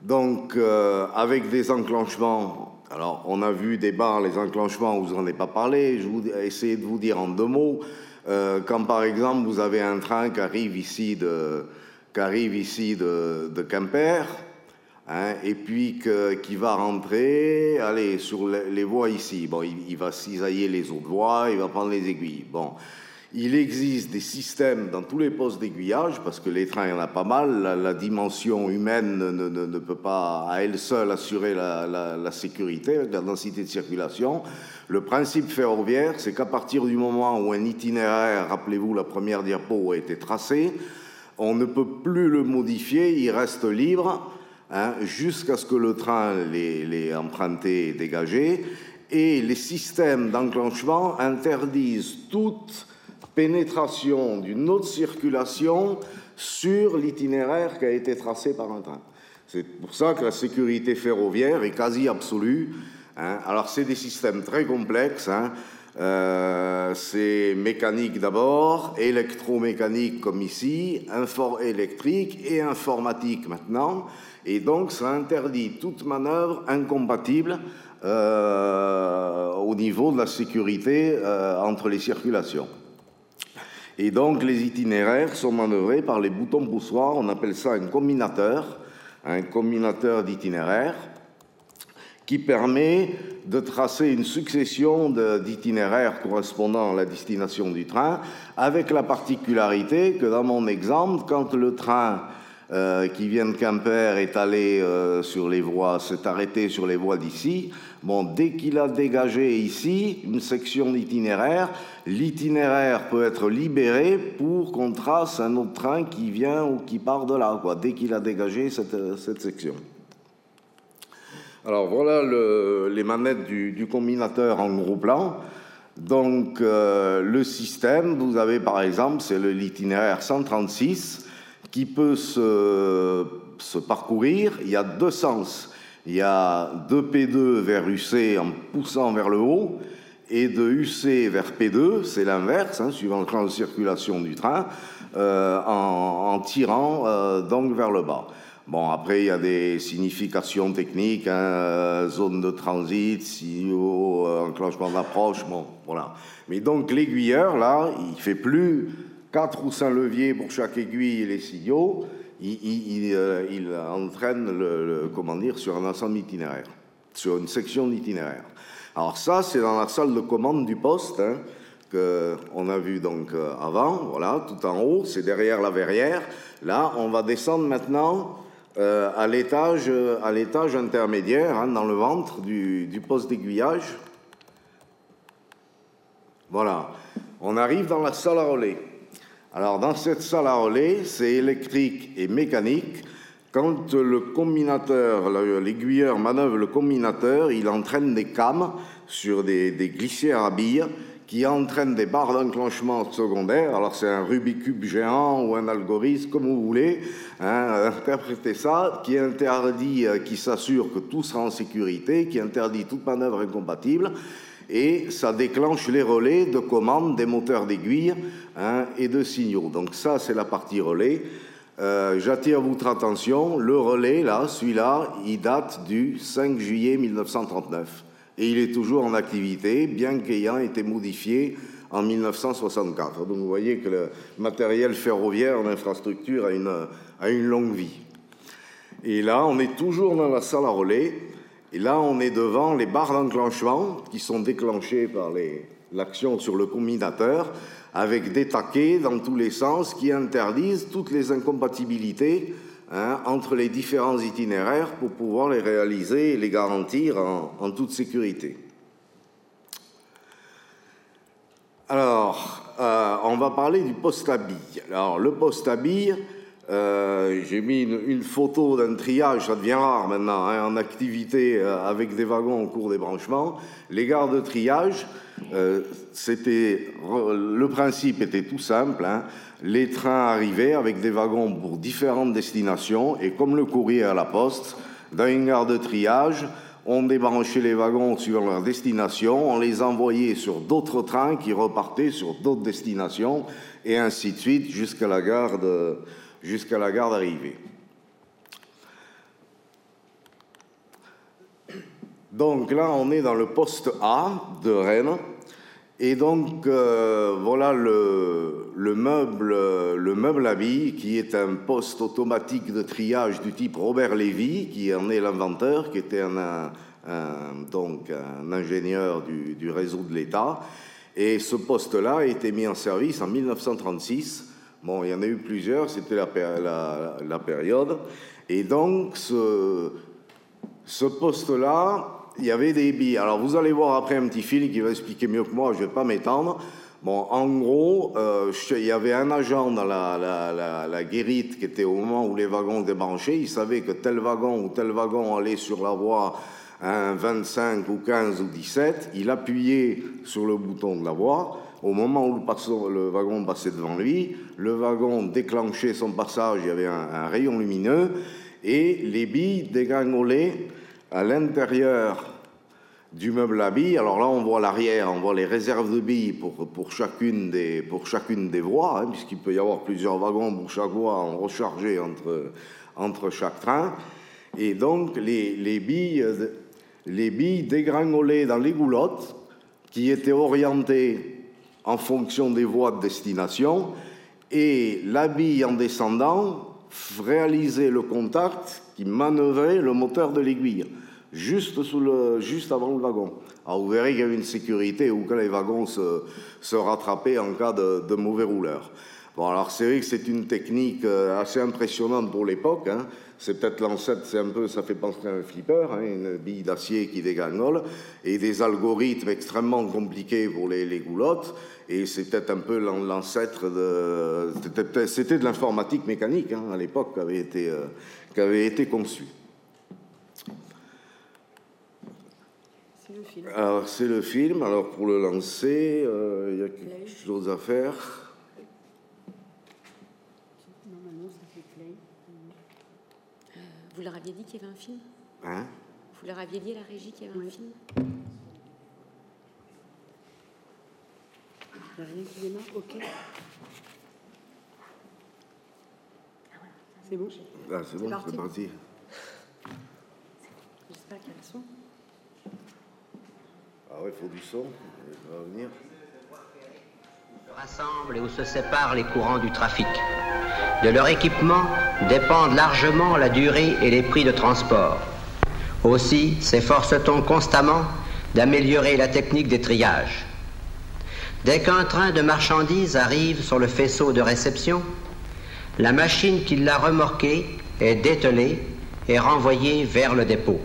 Donc, euh, avec des enclenchements Alors, on a vu des barres, les enclenchements, vous n'en ai pas parlé. Je vais essayer de vous dire en deux mots. Euh, quand par exemple vous avez un train qui arrive ici de, qui arrive ici de, Quimper, hein, et puis que, qui va rentrer, allez, sur les, voies ici. Bon, il, il va cisailler les autres voies, il va prendre les aiguilles. Bon, il existe des systèmes dans tous les postes d'aiguillage, parce que les trains, il y en a pas mal. La, dimension humaine ne, peut pas à elle seule assurer la sécurité, la densité de circulation. Le principe ferroviaire, c'est qu'à partir du moment où un itinéraire, rappelez-vous la première diapo, a été tracé, on ne peut plus le modifier, il reste libre hein, jusqu'à ce que le train l'ait emprunté et dégagé. Et les systèmes d'enclenchement interdisent toute pénétration d'une autre circulation sur l'itinéraire qui a été tracé par un train. C'est pour ça que la sécurité ferroviaire est quasi absolue. Hein. Alors c'est des systèmes très complexes. Hein. Euh, c'est mécanique d'abord, électromécanique comme ici, électrique et informatique maintenant. Et donc ça interdit toute manœuvre incompatible euh, au niveau de la sécurité euh, entre les circulations. Et donc les itinéraires sont manœuvrés par les boutons poussoirs, on appelle ça un combinateur, un combinateur d'itinéraires, qui permet de tracer une succession d'itinéraires correspondant à la destination du train, avec la particularité que dans mon exemple, quand le train euh, qui vient de Quimper est allé euh, sur les voies, s'est arrêté sur les voies d'ici. Bon, dès qu'il a dégagé ici une section d'itinéraire, l'itinéraire peut être libéré pour qu'on trace un autre train qui vient ou qui part de là, dès qu'il a dégagé cette, cette section. Alors voilà le, les manettes du, combinateur en gros plan. Donc euh, le système, vous avez par exemple, c'est l'itinéraire 136 qui peut se, parcourir. Il y a deux sens. Il y a de P2 vers UC en poussant vers le haut et de UC vers P2, c'est l'inverse, hein, suivant le plan de circulation du train, euh, en, tirant euh, donc vers le bas. Bon, après, il y a des significations techniques, hein, zone de transit, signaux, euh, enclenchement d'approche, bon, voilà. Mais donc, l'aiguilleur, là, il fait plus quatre ou cinq leviers pour chaque aiguille et les signaux, il, il, euh, entraîne comment dire, sur un ensemble itinéraire, sur une section d'itinéraire. Alors ça, c'est dans la salle de commande du poste, hein, qu'on a vu donc euh, avant, voilà, tout en haut, c'est derrière la verrière. Là, on va descendre maintenant euh, à l'étage à l'étage intermédiaire, hein, dans le ventre du, du poste d'aiguillage. Voilà, on arrive dans la salle à relais. Alors, dans cette salle à relais, c'est électrique et mécanique. Quand le combinateur, l'aiguilleur manœuvre le combinateur, il entraîne des cames sur des, glissières à billes qui entraînent des barres d'enclenchement secondaires. Alors, c'est un Rubik's Cube géant ou un algorithme, comme vous voulez. Hein, interprétez ça, qui interdit, qui s'assure que tout sera en sécurité, qui interdit toute manœuvre incompatible et ça déclenche les relais de commande des moteurs d'aiguille hein, et de signaux. Donc ça, c'est la partie relais. Euh, J'attire votre attention, le relais, là, celui-là, il date du 5 juillet 1939. Et il est toujours en activité, bien qu'ayant été modifié en 1964. Donc vous voyez que le matériel ferroviaire en infrastructure a a une longue vie. Et là, on est toujours dans la salle à relais. Et là, on est devant les barres d'enclenchement qui sont déclenchées par l'action sur le combinateur, avec des taquets dans tous les sens qui interdisent toutes les incompatibilités hein, entre les différents itinéraires pour pouvoir les réaliser et les garantir en, toute sécurité. Alors, euh, on va parler du poste à billes. Alors, le poste à billes, euh, J'ai mis une, photo d'un triage, ça devient rare maintenant, hein, en activité euh, avec des wagons au cours des branchements. Les gares de triage, euh, le principe était tout simple. Hein, les trains arrivaient avec des wagons pour différentes destinations et comme le courrier à la poste, dans une gare de triage, on débranchait les wagons suivant leur destination, on les envoyait sur d'autres trains qui repartaient sur d'autres destinations et ainsi de suite jusqu'à la gare de jusqu'à la gare d'arrivée. Donc là, on est dans le poste A de Rennes. Et donc, euh, voilà le, meuble, le meuble à billes, qui est un poste automatique de triage du type Robert Lévy, qui en est l'inventeur, qui était un, donc un ingénieur du, réseau de l'État. Et ce poste-là a été mis en service en 1936. Bon, il y en a eu plusieurs, c'était la, la, période. Et donc, ce, ce poste-là, il y avait des billes. Alors, vous allez voir après un petit film qui va expliquer mieux que moi, je ne vais pas m'étendre. Bon, en gros, euh, il y avait un agent dans la, la, guérite qui était au moment où les wagons débranchaient. Il savait que tel wagon ou tel wagon allait sur la voie un 25 ou 15 ou 17, il appuyait sur le bouton de la voie. Au moment où le, wagon passait devant lui, le wagon déclenchait son passage, il y avait un, rayon lumineux, et les billes dégringolaient à l'intérieur du meuble à billes. Alors là, on voit l'arrière, on voit les réserves de billes pour, chacune, des, voies, hein, puisqu'il peut y avoir plusieurs wagons pour chaque voie en recharger entre, chaque train. Et donc, les billes dégringolaient dans les goulottes qui étaient orientées en fonction des voies de destination et la bille en descendant réalisait le contact qui manœuvrait le moteur de l'aiguille juste, sous le, juste avant le wagon. Alors vous verrez qu'il y avait une sécurité où les wagons se, se rattrapaient en cas de, de mauvais rouleur. Bon, alors c'est vrai que c'est une technique euh, assez impressionnante pour l'époque. Hein. C'est peut-être l'ancêtre, c'est un peu, ça fait penser à un flipper, hein, une bille d'acier qui dégangole, et des algorithmes extrêmement compliqués pour les, les goulottes. Et c'est peut-être un peu l'ancêtre de. C'était de l'informatique mécanique hein, à l'époque qui avait été, euh, qui avait été conçue. C'est le film. Alors c'est le film. Alors pour le lancer, euh, il y a quelque chose à faire. Vous leur aviez dit qu'il y avait un film? Hein? Vous leur aviez dit à la régie qu'il y avait un film? Il n'y a rien qui démarre Ok. C'est bon ah, C'est bon, c'est parti. J'espère qu'il y a le son. Ah ouais, il faut du son. Il va venir rassemblent et où se séparent les courants du trafic. De leur équipement dépendent largement la durée et les prix de transport. Aussi s'efforce-t-on constamment d'améliorer la technique des triages. Dès qu'un train de marchandises arrive sur le faisceau de réception, la machine qui l'a remorqué est dételée et renvoyée vers le dépôt.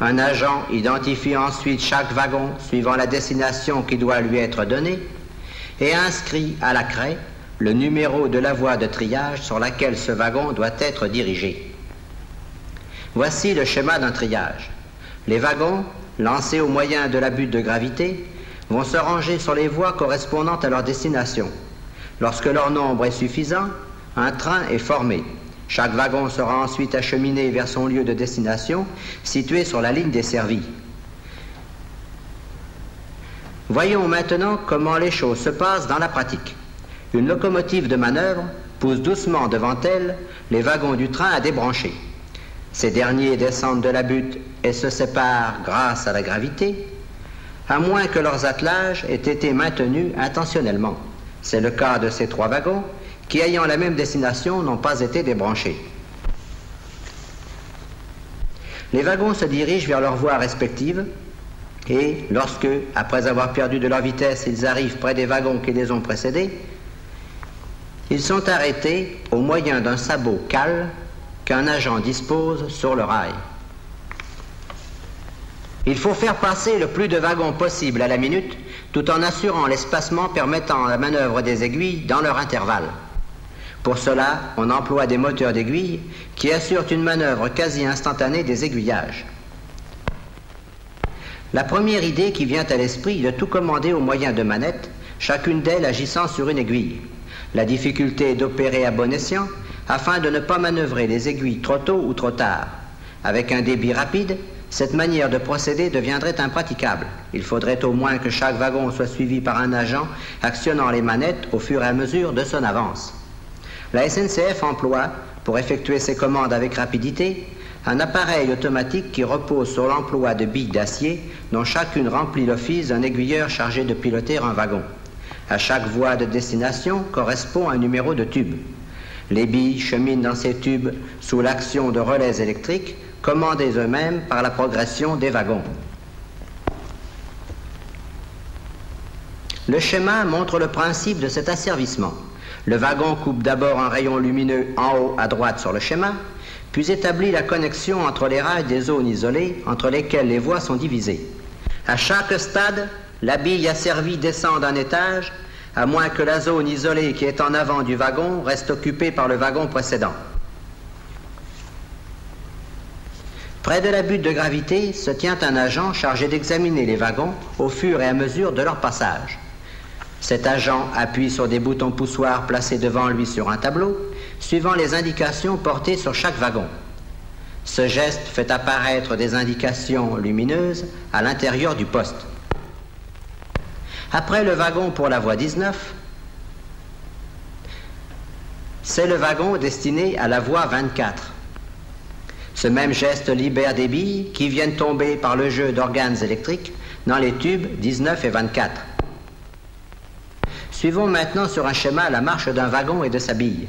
Un agent identifie ensuite chaque wagon suivant la destination qui doit lui être donnée et inscrit à la craie le numéro de la voie de triage sur laquelle ce wagon doit être dirigé. Voici le schéma d'un triage. Les wagons, lancés au moyen de la butte de gravité, vont se ranger sur les voies correspondant à leur destination. Lorsque leur nombre est suffisant, un train est formé. Chaque wagon sera ensuite acheminé vers son lieu de destination, situé sur la ligne desservie. Voyons maintenant comment les choses se passent dans la pratique. Une locomotive de manœuvre pousse doucement devant elle les wagons du train à débrancher. Ces derniers descendent de la butte et se séparent grâce à la gravité, à moins que leurs attelages aient été maintenus intentionnellement. C'est le cas de ces trois wagons qui, ayant la même destination, n'ont pas été débranchés. Les wagons se dirigent vers leurs voies respectives et lorsque, après avoir perdu de leur vitesse, ils arrivent près des wagons qui les ont précédés, ils sont arrêtés au moyen d'un sabot cal qu'un agent dispose sur le rail. Il faut faire passer le plus de wagons possible à la minute tout en assurant l'espacement permettant la manœuvre des aiguilles dans leur intervalle. Pour cela, on emploie des moteurs d'aiguille qui assurent une manœuvre quasi instantanée des aiguillages. La première idée qui vient à l'esprit est de tout commander au moyen de manettes, chacune d'elles agissant sur une aiguille. La difficulté est d'opérer à bon escient afin de ne pas manœuvrer les aiguilles trop tôt ou trop tard. Avec un débit rapide, cette manière de procéder deviendrait impraticable. Il faudrait au moins que chaque wagon soit suivi par un agent actionnant les manettes au fur et à mesure de son avance. La SNCF emploie pour effectuer ses commandes avec rapidité, un appareil automatique qui repose sur l'emploi de billes d'acier dont chacune remplit l'office d'un aiguilleur chargé de piloter un wagon. À chaque voie de destination correspond un numéro de tube. Les billes cheminent dans ces tubes sous l'action de relais électriques commandés eux-mêmes par la progression des wagons. Le schéma montre le principe de cet asservissement. Le wagon coupe d'abord un rayon lumineux en haut à droite sur le schéma, puis établit la connexion entre les rails des zones isolées entre lesquelles les voies sont divisées. À chaque stade, la bille asservie descend d'un étage, à moins que la zone isolée qui est en avant du wagon reste occupée par le wagon précédent. Près de la butte de gravité se tient un agent chargé d'examiner les wagons au fur et à mesure de leur passage. Cet agent appuie sur des boutons poussoirs placés devant lui sur un tableau, suivant les indications portées sur chaque wagon. Ce geste fait apparaître des indications lumineuses à l'intérieur du poste. Après le wagon pour la voie 19, c'est le wagon destiné à la voie 24. Ce même geste libère des billes qui viennent tomber par le jeu d'organes électriques dans les tubes 19 et 24. Suivons maintenant sur un schéma la marche d'un wagon et de sa bille.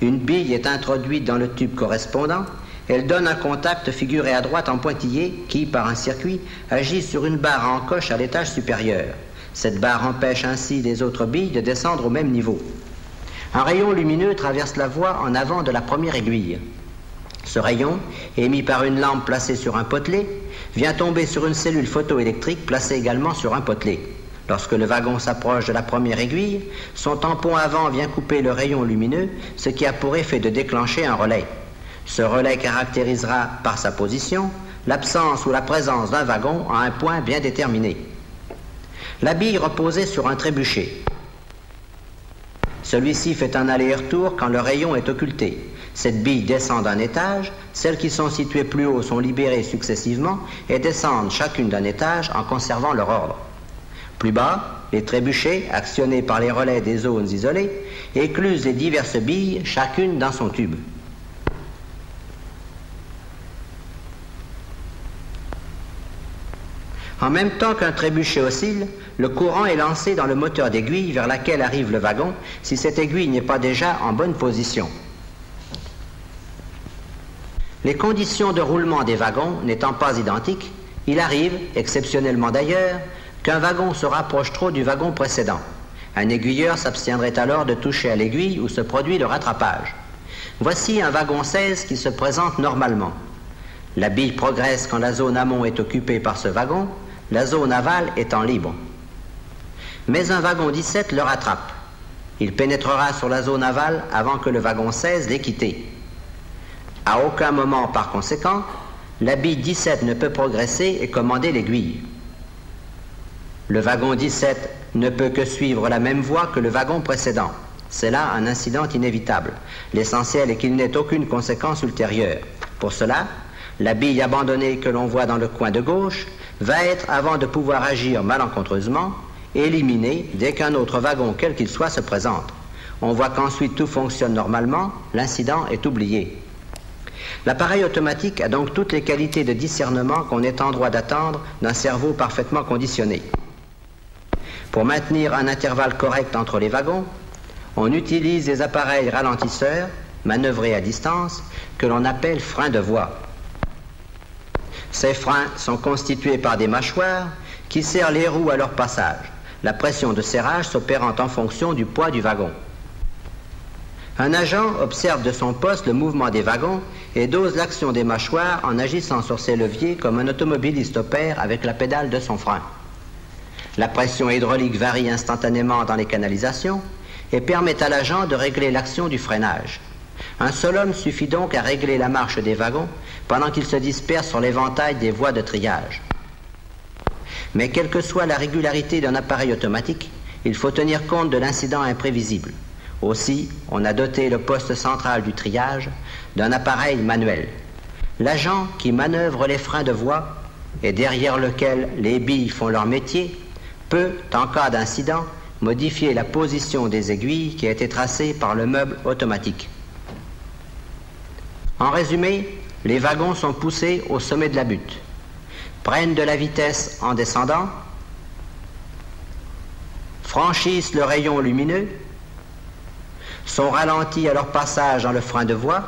Une bille est introduite dans le tube correspondant. Elle donne un contact figuré à droite en pointillé qui, par un circuit, agit sur une barre en coche à l'étage supérieur. Cette barre empêche ainsi les autres billes de descendre au même niveau. Un rayon lumineux traverse la voie en avant de la première aiguille. Ce rayon, émis par une lampe placée sur un potelet, vient tomber sur une cellule photoélectrique placée également sur un potelet. Lorsque le wagon s'approche de la première aiguille, son tampon avant vient couper le rayon lumineux, ce qui a pour effet de déclencher un relais. Ce relais caractérisera par sa position l'absence ou la présence d'un wagon à un point bien déterminé. La bille reposait sur un trébuchet. Celui-ci fait un aller-retour quand le rayon est occulté. Cette bille descend d'un étage, celles qui sont situées plus haut sont libérées successivement et descendent chacune d'un étage en conservant leur ordre. Plus bas, les trébuchets, actionnés par les relais des zones isolées, éclusent les diverses billes, chacune dans son tube. En même temps qu'un trébuchet oscille, le courant est lancé dans le moteur d'aiguille vers laquelle arrive le wagon si cette aiguille n'est pas déjà en bonne position. Les conditions de roulement des wagons n'étant pas identiques, il arrive, exceptionnellement d'ailleurs, qu'un wagon se rapproche trop du wagon précédent. Un aiguilleur s'abstiendrait alors de toucher à l'aiguille où se produit le rattrapage. Voici un wagon 16 qui se présente normalement. La bille progresse quand la zone amont est occupée par ce wagon, la zone aval étant libre. Mais un wagon 17 le rattrape. Il pénétrera sur la zone aval avant que le wagon 16 l'ait quitté. À aucun moment, par conséquent, la bille 17 ne peut progresser et commander l'aiguille. Le wagon 17 ne peut que suivre la même voie que le wagon précédent. C'est là un incident inévitable. L'essentiel est qu'il n'ait aucune conséquence ultérieure. Pour cela, la bille abandonnée que l'on voit dans le coin de gauche va être, avant de pouvoir agir malencontreusement, éliminée dès qu'un autre wagon, quel qu'il soit, se présente. On voit qu'ensuite tout fonctionne normalement, l'incident est oublié. L'appareil automatique a donc toutes les qualités de discernement qu'on est en droit d'attendre d'un cerveau parfaitement conditionné. Pour maintenir un intervalle correct entre les wagons, on utilise des appareils ralentisseurs, manœuvrés à distance, que l'on appelle freins de voie. Ces freins sont constitués par des mâchoires qui serrent les roues à leur passage, la pression de serrage s'opérant en fonction du poids du wagon. Un agent observe de son poste le mouvement des wagons et dose l'action des mâchoires en agissant sur ses leviers comme un automobiliste opère avec la pédale de son frein. La pression hydraulique varie instantanément dans les canalisations et permet à l'agent de régler l'action du freinage. Un seul homme suffit donc à régler la marche des wagons pendant qu'ils se dispersent sur l'éventail des voies de triage. Mais quelle que soit la régularité d'un appareil automatique, il faut tenir compte de l'incident imprévisible. Aussi, on a doté le poste central du triage d'un appareil manuel. L'agent qui manœuvre les freins de voie et derrière lequel les billes font leur métier peut, en cas d'incident, modifier la position des aiguilles qui a été tracée par le meuble automatique. En résumé, les wagons sont poussés au sommet de la butte, prennent de la vitesse en descendant, franchissent le rayon lumineux, sont ralentis à leur passage dans le frein de voie,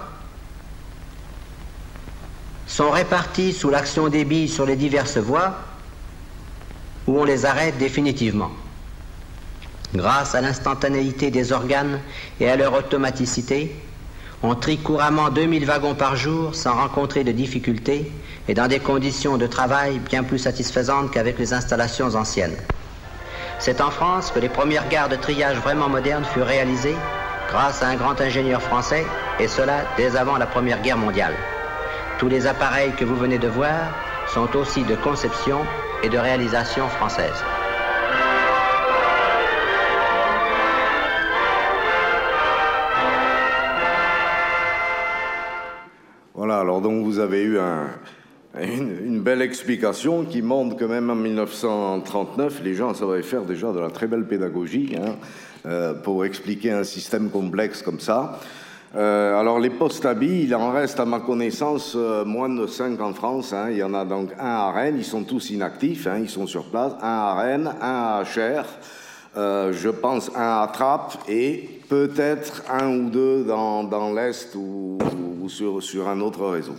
sont répartis sous l'action des billes sur les diverses voies, où on les arrête définitivement. Grâce à l'instantanéité des organes et à leur automaticité, on trie couramment 2000 wagons par jour sans rencontrer de difficultés et dans des conditions de travail bien plus satisfaisantes qu'avec les installations anciennes. C'est en France que les premières gares de triage vraiment modernes furent réalisées grâce à un grand ingénieur français, et cela dès avant la Première Guerre mondiale. Tous les appareils que vous venez de voir sont aussi de conception et de réalisation française. Voilà, alors donc vous avez eu une, belle explication qui montre que même en 1939, les gens savaient faire déjà de la très belle pédagogie hein, euh, pour expliquer un système complexe comme ça. Euh, alors les postes habits, il en reste à ma connaissance euh, moins de 5 en France. Hein. Il y en a donc un à Rennes, ils sont tous inactifs, hein, ils sont sur place. Un à Rennes, un à Cher, je pense un à Trappes et peut-être un ou deux dans, l'Est ou, sur un autre réseau.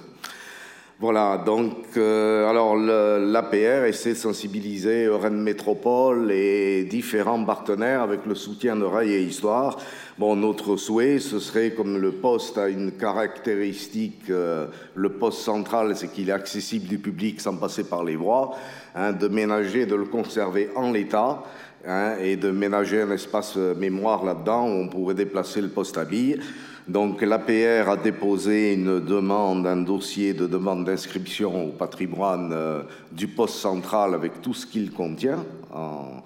Voilà, donc euh, alors l'APR essaie de sensibiliser Rennes Métropole et différents partenaires avec le soutien de Rail et Histoire. Bon, notre souhait, ce serait comme le poste a une caractéristique, euh, le poste central, c'est qu'il est accessible du public sans passer par les voies, hein, de ménager, de le conserver en l'état. Hein, et de ménager un espace mémoire là-dedans où on pourrait déplacer le poste à billes. Donc l'APR a déposé une demande, un dossier de demande d'inscription au patrimoine euh, du poste central avec tout ce qu'il contient en,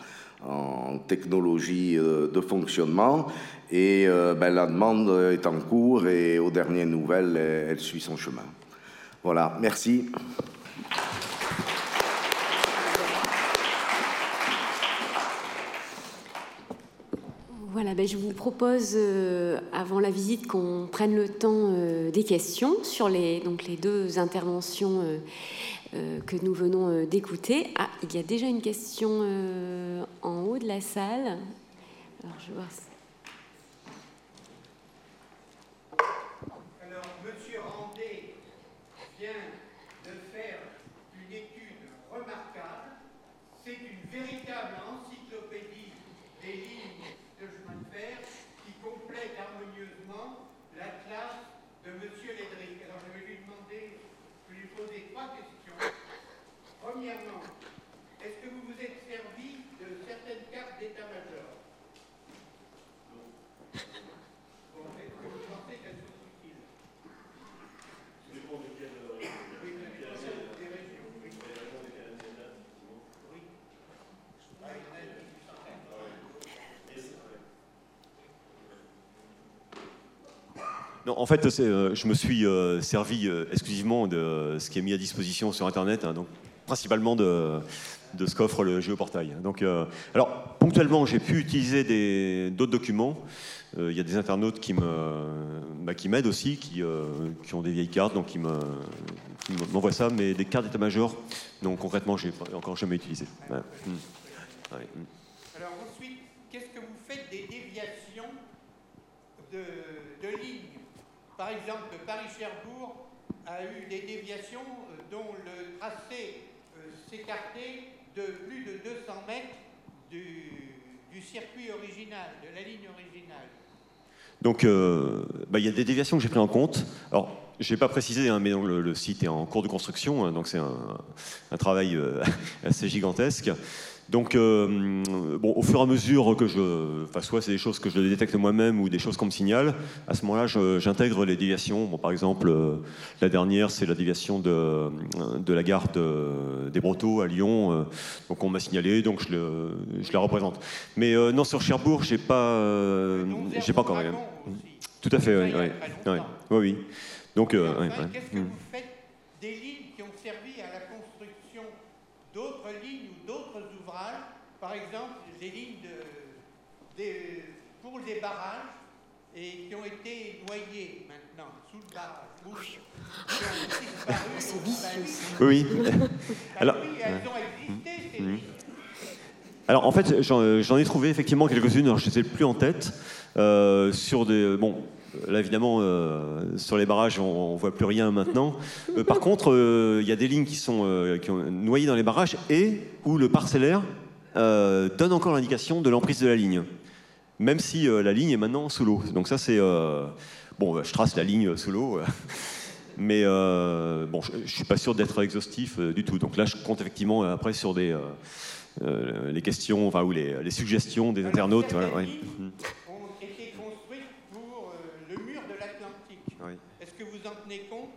technologie euh, de fonctionnement. Et euh, ben, la demande est en cours et aux dernières nouvelles, elle suit son chemin. Voilà, merci. Voilà, ben je vous propose, euh, avant la visite, qu'on prenne le temps euh, des questions sur les, donc les deux interventions euh, que nous venons d'écouter. Ah, il y a déjà une question en haut de la salle. Alors, je vois l'Atlas de M. Lédric. Alors je vais lui demander, je vais lui poser trois questions. Premièrement, est-ce que vous vous êtes servi de certaines cartes d'état-major? En fait, euh, je me suis euh, servi euh, exclusivement de ce qui est mis à disposition sur Internet, hein, donc principalement de, ce qu'offre le géoportail. Donc, alors, ponctuellement, j'ai pu utiliser d'autres documents. Il y a des internautes qui bah, m'aident aussi, qui, ont des vieilles cartes, donc qui m'envoient ça, mais des cartes d'état-major, non, concrètement, j'ai encore jamais utilisé. Hum. Hum. Alors ensuite, qu'est-ce que vous faites des déviations de, par exemple, Paris-Cherbourg a eu des déviations euh, dont le tracé euh, s'écartait de plus de 200 mètres du, circuit original, de la ligne originale. Donc, euh, bah, il y a des déviations que j'ai pris en compte. Alors, je n'ai pas précisé, hein, mais le, site est en cours de construction, hein, donc c'est un, travail assez gigantesque. Donc, euh, bon, au fur et à mesure que je. Enfin, soit c'est des choses que je détecte moi-même ou des choses qu'on me signale, à ce moment-là, j'intègre les déviations. Bon, par exemple, euh, la dernière, c'est la déviation de, de la gare des Brotteaux à Lyon. Euh, donc, on m'a signalé, donc je, le, je, la représente. Mais non, sur Cherbourg, j'ai pas. j'ai pas encore rien. Tout à fait, oui. Oui, oui. oui. Donc, qu'est-ce que vous faites des lignes qui ont servi à la construction d'autres lignes ou par exemple, des lignes de, pour des barrages et qui ont été noyées maintenant sous le barrage. C'est vicieux. Oui. Alors, oui, elles ont existé, ces lignes. Alors en fait, j'en j'en ai trouvé effectivement quelques-unes, alors je ne sais plus en tête, euh, sur des... Bon, là évidemment, euh, sur les barrages, on ne voit plus rien maintenant. Euh, par contre, euh, il y a des lignes qui sont euh, qui ont noyées dans les barrages et où le parcellaire euh, donne encore l'indication de l'emprise de la ligne, même si euh, la ligne est maintenant sous l'eau. Donc ça c'est... euh, bon, je trace la ligne sous l'eau. Mais euh, bon, je ne suis pas sûr d'être exhaustif euh, du tout. Donc là, je compte effectivement euh, après sur des, euh, euh, les questions, enfin, ou les, les suggestions des internautes. Voilà, ouais. lignes ont été construites pour euh, le mur de l'Atlantique. Oui. Est-ce que vous en tenez compte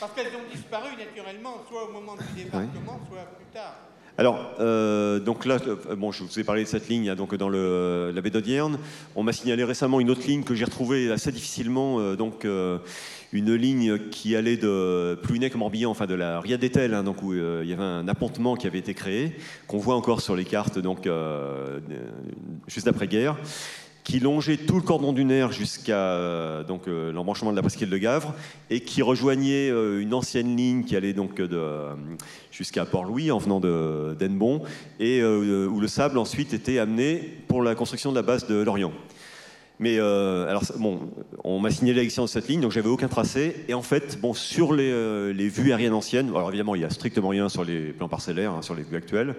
Parce qu'elles ont disparu naturellement, soit au moment du débarquement, soit plus tard. Alors, euh, donc là, euh, bon, je vous ai parlé de cette ligne hein, donc dans le, la baie d'Audierne. On m'a signalé récemment une autre ligne que j'ai retrouvée assez difficilement, euh, donc euh, une ligne qui allait de Plouinec-Morbihan, enfin de la Ria d'Etel, hein, donc où il y avait un appontement qui avait été créé, qu'on voit encore sur les cartes, donc juste après-guerre qui longeait tout le cordon dunaire jusqu'à euh, euh, l'embranchement de la presqu'île de Gavre et qui rejoignait euh, une ancienne ligne qui allait donc jusqu'à Port-Louis en venant de d'Ennebon et où le sable ensuite était amené pour la construction de la base de Lorient. Mais alors bon, on m'a signalé l'existence de cette ligne, donc j'avais aucun tracé. Et en fait, bon, sur les, vues aériennes anciennes, alors évidemment il y a strictement rien sur les plans parcellaires, hein, sur les vues actuelles,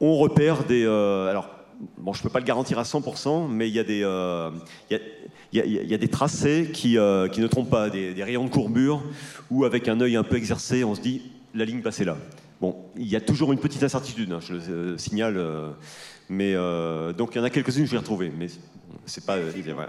on repère des. alors, bon, je ne peux pas le garantir à 100%, mais il y a des, euh, il y a- il y a- il y a des tracés qui, euh, qui ne trompent pas, des, des rayons de courbure, où avec un œil un peu exercé, on se dit la ligne passée là. Bon, il y a toujours une petite incertitude, hein, je le euh, signale, euh, mais euh, donc il y en a quelques-unes que j'ai retrouvées, mais c'est pas. euh, hein.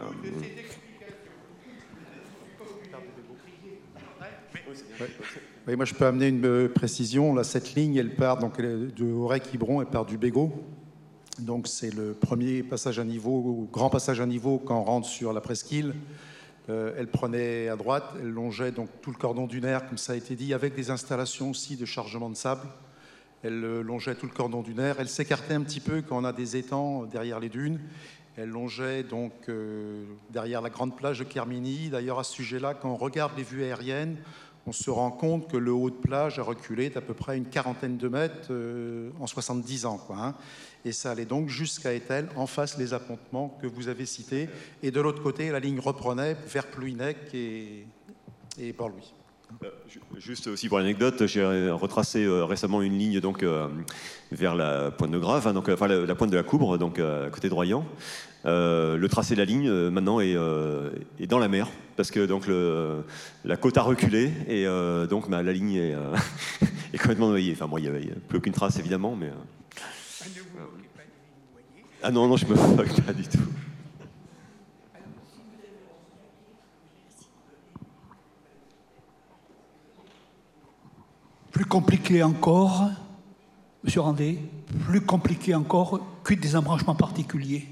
Oui, moi je peux amener une précision. Là, cette ligne, elle part donc de Aurec-Quiberon, elle part du Bégot. Donc c'est le premier passage à niveau, grand passage à niveau quand on rentre sur la presqu'île. Euh, elle prenait à droite, elle longeait donc tout le cordon dunaire, comme ça a été dit, avec des installations aussi de chargement de sable. Elle euh, longeait tout le cordon dunaire. Elle s'écartait un petit peu quand on a des étangs derrière les dunes. Elle longeait donc euh, derrière la grande plage de Kermini. D'ailleurs, à ce sujet-là, quand on regarde les vues aériennes, on se rend compte que le haut de plage a reculé d'à peu près une quarantaine de mètres euh, en 70 ans. Quoi, hein. Et ça allait donc jusqu'à Etel, en face les appontements que vous avez cités. Et de l'autre côté, la ligne reprenait vers Plouinec et, et Port-Louis. Euh, ju- Juste aussi pour l'anecdote, j'ai retracé euh, récemment une ligne donc vers la pointe de Grave, hein, donc enfin la, pointe de la Coubre, donc à côté de Royan. Euh, le tracé de la ligne euh, maintenant est, euh, est dans la mer parce que donc le, la côte a reculé et donc bah, la ligne est, complètement noyée. Enfin moi il n'y avait plus aucune trace évidemment, mais Ah, non non je me moque pas du tout. Plus compliqué encore, Monsieur Randé, plus compliqué encore que des embranchements particuliers.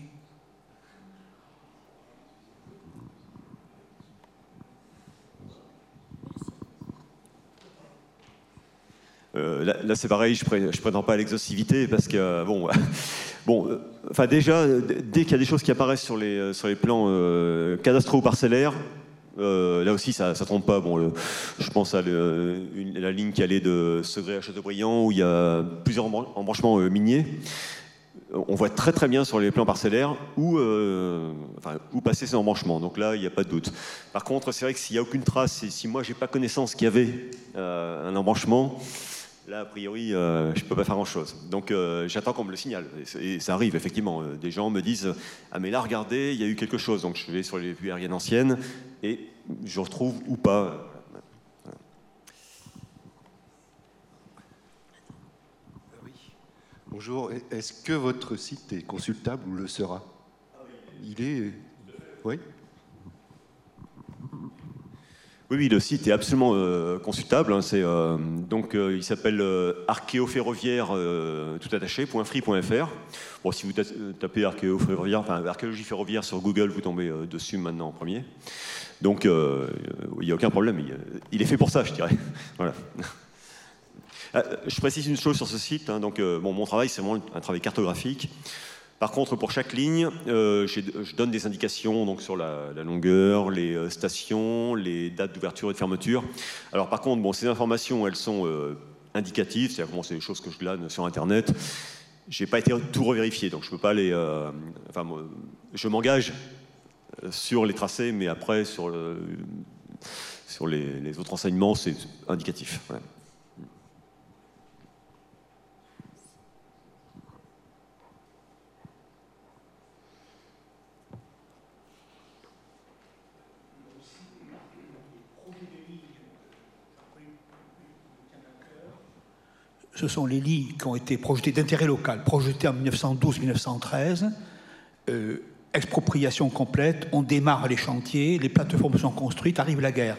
Euh, là, c'est pareil, je ne prétends pas à l'exhaustivité parce que, euh, bon, bon euh, enfin déjà, dès qu'il y a des choses qui apparaissent sur les, sur les plans euh, cadastraux ou parcellaires, là aussi, ça ne trompe pas. Bon, je pense à la ligne qui allait de Segré à Châteaubriand où il y a plusieurs embran- embranchements miniers. On voit très très bien sur les plans parcellaires où, où passer ces embranchements. Donc là, il n'y a pas de doute. Par contre, c'est vrai que s'il n'y a aucune trace et si moi, j'ai pas connaissance qu'il y avait un embranchement, Là, a priori, euh, je ne peux pas faire grand-chose. Donc, euh, j'attends qu'on me le signale. Et, ça arrive, effectivement. Euh, Des gens me disent Ah, mais là, regardez, il y a eu quelque chose. Donc, je vais sur les vues aériennes anciennes et je retrouve ou pas. Bonjour, est-ce que votre site est consultable ou le sera? Il est. Oui Oui, oui, le site est absolument euh, consultable. hein. C'est, euh, donc, euh, il s'appelle archéoferroviaire tout. Bon, si vous ta- tapez archéoferroviaire, enfin, archéologie ferroviaire sur Google, vous tombez dessus maintenant en premier. Donc, il n'y a aucun problème. Il, est fait pour ça, je dirais. voilà. Ah, Je précise une chose sur ce site. hein. donc, bon, mon travail, c'est vraiment un travail cartographique. Par contre, pour chaque ligne, je donne des indications donc, sur la, longueur, les stations, les dates d'ouverture et de fermeture. Alors par contre, bon, ces informations, elles sont indicatives, c'est-à-dire que c'est des choses que je glane sur Internet. Je n'ai pas été tout revérifié, donc je peux pas les. enfin, je m'engage sur les tracés, mais après, sur, sur les, autres enseignements, c'est indicatif. Ce sont les lignes qui ont été projetées d'intérêt local, projetées en 1912-1913, expropriation complète, on démarre les chantiers, les plateformes sont construites, arrive la guerre.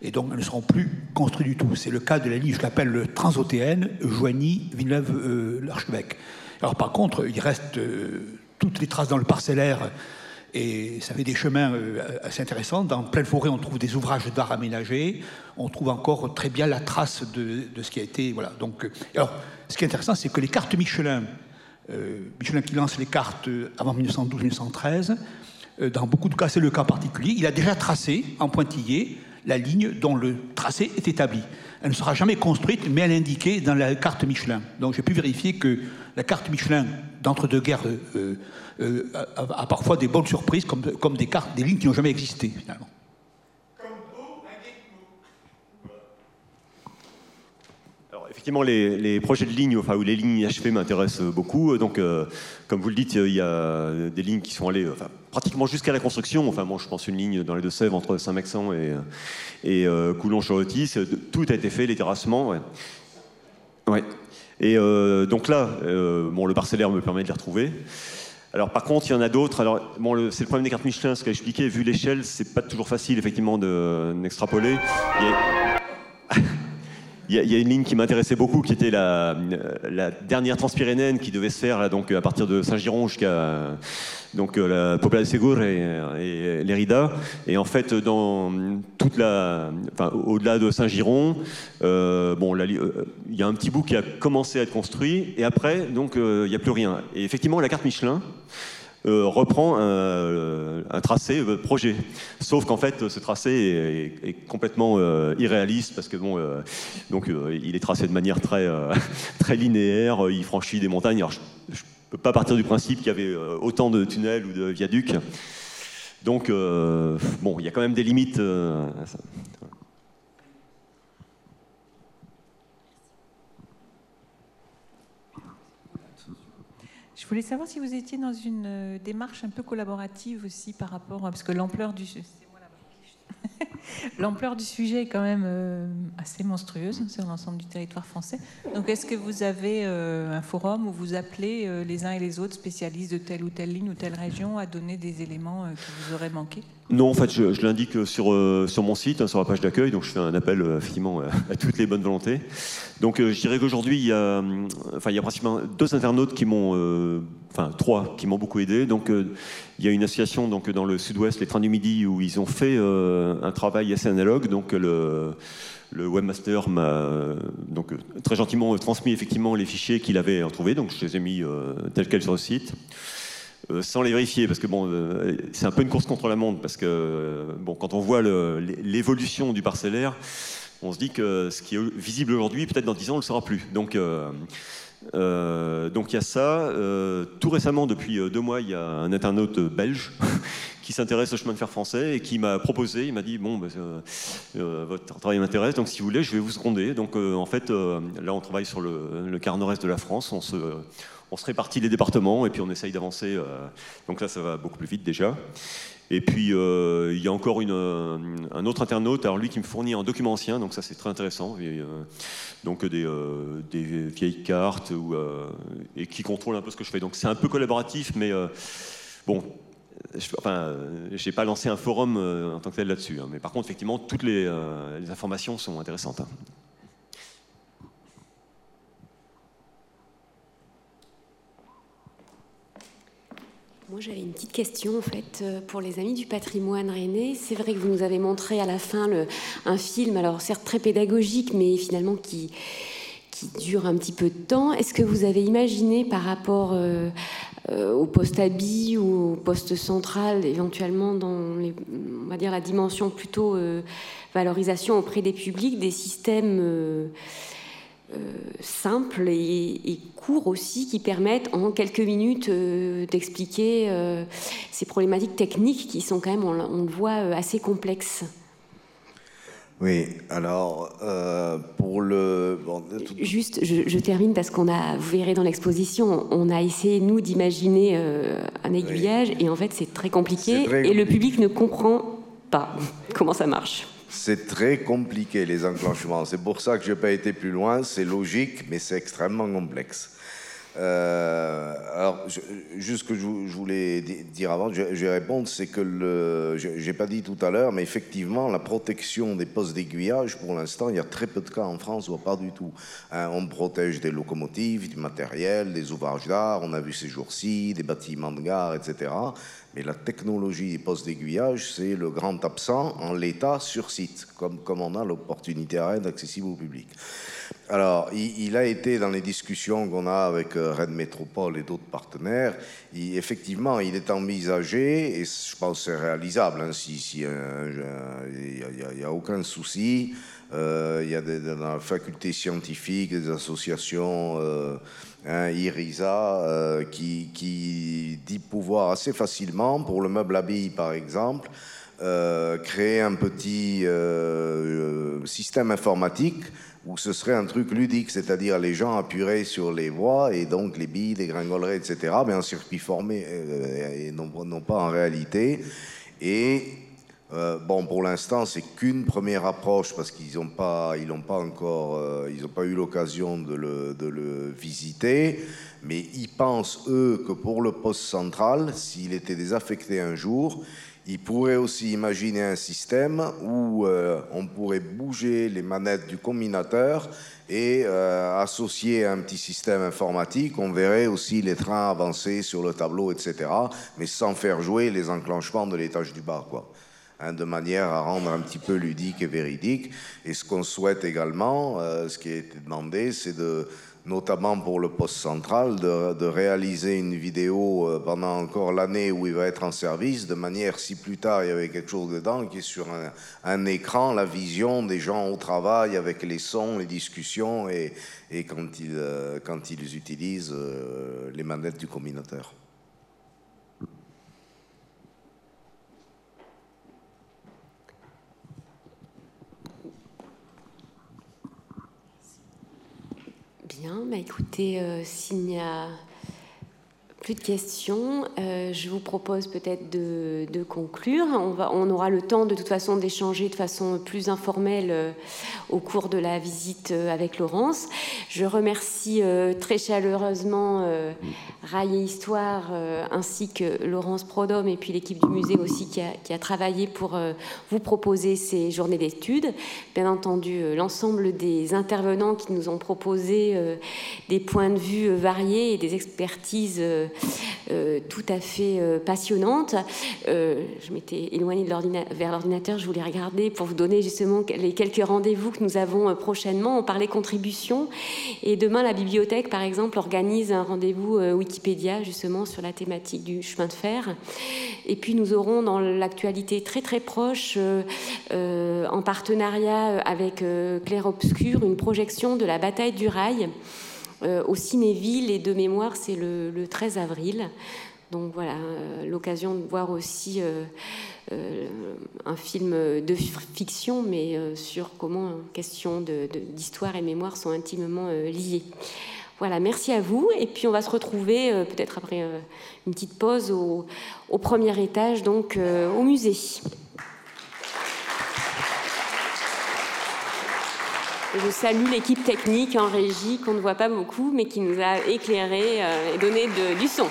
Et donc, elles ne seront plus construites du tout. C'est le cas de la ligne, je l'appelle le Transotéenne, Joigny, Villeneuve-l'Archevêque. Alors, par contre, il reste euh, toutes les traces dans le parcellaire et ça fait des chemins euh, assez intéressants. Dans pleine forêt, on trouve des ouvrages d'art aménagés. On trouve encore très bien la trace de, ce qui a été. Voilà. Donc, euh, alors, ce qui est intéressant, c'est que les cartes Michelin euh, Michelin qui lance les cartes avant 1912-1913. Euh, dans beaucoup de cas, c'est le cas particulier. Il a déjà tracé en pointillé la ligne dont le tracé est établi. Elle ne sera jamais construite, mais elle est indiquée dans la carte Michelin. Donc j'ai pu vérifier que la carte Michelin d'entre-deux-guerres a, parfois des bonnes surprises, comme, comme des cartes, des lignes qui n'ont jamais existé finalement. effectivement, les, projets de ligne, enfin, ou les lignes achevées m'intéressent beaucoup. Donc, euh, comme vous le dites, il y a des lignes qui sont allées pratiquement jusqu'à la construction. Enfin, moi, je pense une ligne dans les Deux-Sèvres entre Saint-Maxent et, et euh, Coulon-Chorotis. Tout a été fait, les terrassements. Ouais. Et euh, donc là, bon, le parcellaire me permet de les retrouver. Alors par contre, il y en a d'autres. Alors bon, c'est le problème des cartes Michelin, ce qu'a expliqué. Vu l'échelle, c'est pas toujours facile effectivement d'extrapoler. Il y, a une ligne qui m'intéressait beaucoup, qui était la, dernière transpyrénéenne qui devait se faire donc, à partir de Saint-Giron jusqu'à donc, euh, la Popla de Segur et, et. Et en fait, dans toute la, enfin, au-delà de Saint-Giron, euh, bon, euh, il y a un petit bout qui a commencé à être construit, et après, donc, il n'y a plus rien. Et effectivement, la carte Michelin, euh, reprend un, un tracé euh, projet. Sauf qu'en fait, ce tracé est, complètement euh, irréaliste parce que bon, donc il est tracé de manière très très linéaire. Il franchit des montagnes. Alors, je, ne peux pas partir du principe qu'il y avait autant de tunnels ou de viaducs. Donc bon, il y a quand même des limites. Voulais savoir si vous étiez dans une euh, démarche un peu collaborative aussi par rapport, parce que l'ampleur du, L'ampleur du sujet est quand même euh, assez monstrueuse sur l'ensemble du territoire français. Donc, est-ce que vous avez euh, un forum où vous appelez euh, les uns et les autres spécialistes de telle ou telle ligne ou telle région à donner des éléments qui vous auraient manqué? Non, en fait, je, l'indique sur, sur mon site, hein, sur la page d'accueil. Donc, je fais un appel effectivement à toutes les bonnes volontés. Donc, je dirais qu'aujourd'hui, il y a, enfin, il y a principalement deux internautes qui m'ont, enfin, trois qui m'ont beaucoup aidé. Donc, il y a une association donc, dans le sud-ouest, les Trains du Midi, où ils ont fait un travail assez analogue. Donc le, webmaster m'a donc très gentiment transmis effectivement les fichiers qu'il avait retrouvés. Donc je les ai mis euh, tels quels sur le site. Euh, sans les vérifier, parce que bon, euh, c'est un peu une course contre la montre, parce que bon, quand on voit l'évolution du parcellaire, on se dit que ce qui est visible aujourd'hui, peut-être dans 10 ans, on ne le sera plus. Donc, donc il y a ça. tout récemment, depuis deux mois, il y a un internaute belge qui s'intéresse au chemin de fer français et qui m'a proposé, il m'a dit bon, ben, euh, euh, votre travail m'intéresse, donc si vous voulez, je vais vous seconder. Donc euh, en fait, là, on travaille sur le, quart nord-est de la France, on se, on se répartit les départements et puis on essaye d'avancer. donc là, ça va beaucoup plus vite déjà. Et puis, il y a encore une, un autre internaute, alors lui qui me fournit un document ancien, donc ça c'est très intéressant, donc des, vieilles cartes et qui contrôle un peu ce que je fais. Donc c'est un peu collaboratif, mais bon, je, j'ai pas lancé un forum euh, en tant que tel là-dessus, hein. mais par contre, effectivement, toutes les, euh, informations sont intéressantes. Hein. Moi, j'avais une petite question en fait euh, pour les amis du patrimoine René. C'est vrai que vous nous avez montré à la fin un film, alors certes très pédagogique, mais finalement qui, qui dure un petit peu de temps. Est-ce que vous avez imaginé par rapport au poste habit ou au poste central, éventuellement dans les, on va dire la dimension plutôt valorisation auprès des publics, des systèmes simples et, courts aussi qui permettent en quelques minutes d'expliquer ces problématiques techniques qui sont quand même, on le voit, assez complexes. Oui, alors euh, pour le. Juste, je, termine parce qu'on a, vous verrez dans l'exposition, on a essayé nous d'imaginer euh, un aiguillage et en fait c'est très compliqué et le public ne comprend pas comment ça marche. C'est très compliqué les enclenchements. C'est pour ça que je n'ai pas été plus loin. C'est logique, mais c'est extrêmement complexe. Euh, alors, juste ce que je, voulais dire avant, je, vais répondre, c'est que le, j'ai pas dit tout à l'heure, mais effectivement, la protection des postes d'aiguillage, pour l'instant, il y a très peu de cas en France, ou pas du tout. Hein, on protège des locomotives, du matériel, des ouvrages d'art, on a vu ces jours-ci, des bâtiments de gare, etc. Mais la technologie des postes d'aiguillage, c'est le grand absent en l'état sur site, comme, comme on a l'opportunité à accessible au public. Alors, il, a été dans les discussions qu'on a avec euh, Rennes Métropole et d'autres partenaires. effectivement, il est envisagé, et je pense c'est réalisable, hein, si, si il n'y a, aucun souci. Euh, il y a dans la faculté scientifique des associations, euh, IRISA, euh, qui, dit pouvoir assez facilement, pour le meuble habille par exemple, créer un petit système informatique où ce serait un truc ludique, c'est-à-dire les gens appuieraient sur les voies et donc les billes dégringoleraient, etc., mais en circuit formé euh, et non, pas en réalité. Et euh, bon, pour l'instant, c'est qu'une première approche parce qu'ils n'ont pas, ils n'ont pas encore, euh, ils n'ont pas eu l'occasion de le, visiter. Mais ils pensent eux que pour le poste central, s'il était désaffecté un jour, il pourrait aussi imaginer un système où euh, on pourrait bouger les manettes du combinateur et associer un petit système informatique, on verrait aussi les trains avancer sur le tableau, etc., mais sans faire jouer les enclenchements de l'étage du bas, quoi. Hein, de manière à rendre un petit peu ludique et véridique. Et ce qu'on souhaite également, euh, ce qui a été demandé, c'est de notamment pour le poste central, de, réaliser une vidéo euh, pendant encore l'année où il va être en service, de manière si plus tard il y avait quelque chose dedans qui est sur un, écran, la vision des gens au travail avec les sons, les discussions et, quand, ils, euh, quand ils utilisent les manettes du combinateur. Bien, bah écoutez, euh, s'il n'y a plus de questions, euh, je vous propose peut-être de, conclure. On, aura le temps de toute façon d'échanger de façon plus informelle euh, au cours de la visite avec Laurence. Je remercie très chaleureusement Rail et Histoire ainsi que Laurence Prodhomme et puis l'équipe du musée aussi qui a travaillé pour vous proposer ces journées d'études. Bien entendu, l'ensemble des intervenants qui nous ont proposé des points de vue variés et des expertises tout à fait passionnantes. je m'étais éloignée vers l'ordinateur, je voulais regarder pour vous donner justement les quelques rendez-vous que nous avons prochainement. On parlait contribution et demain la bibliothèque, par exemple, organise un rendez-vous Wikipédia justement sur la thématique du chemin de fer. Et puis nous aurons dans l'actualité très très proche, en partenariat avec Claire Obscur, une projection de la bataille du rail. Euh, au Cinéville et de mémoire, c'est le, 13 avril. Donc voilà, euh, l'occasion de voir aussi euh, un film de fiction, mais sur comment question d'histoire et mémoire sont intimement liées. Voilà, merci à vous. Et puis on va se retrouver peut-être après une petite pause au, au, premier étage, donc au musée. Je salue l'équipe technique en régie qu'on ne voit pas beaucoup, mais qui nous a éclairé euh, et donné du son.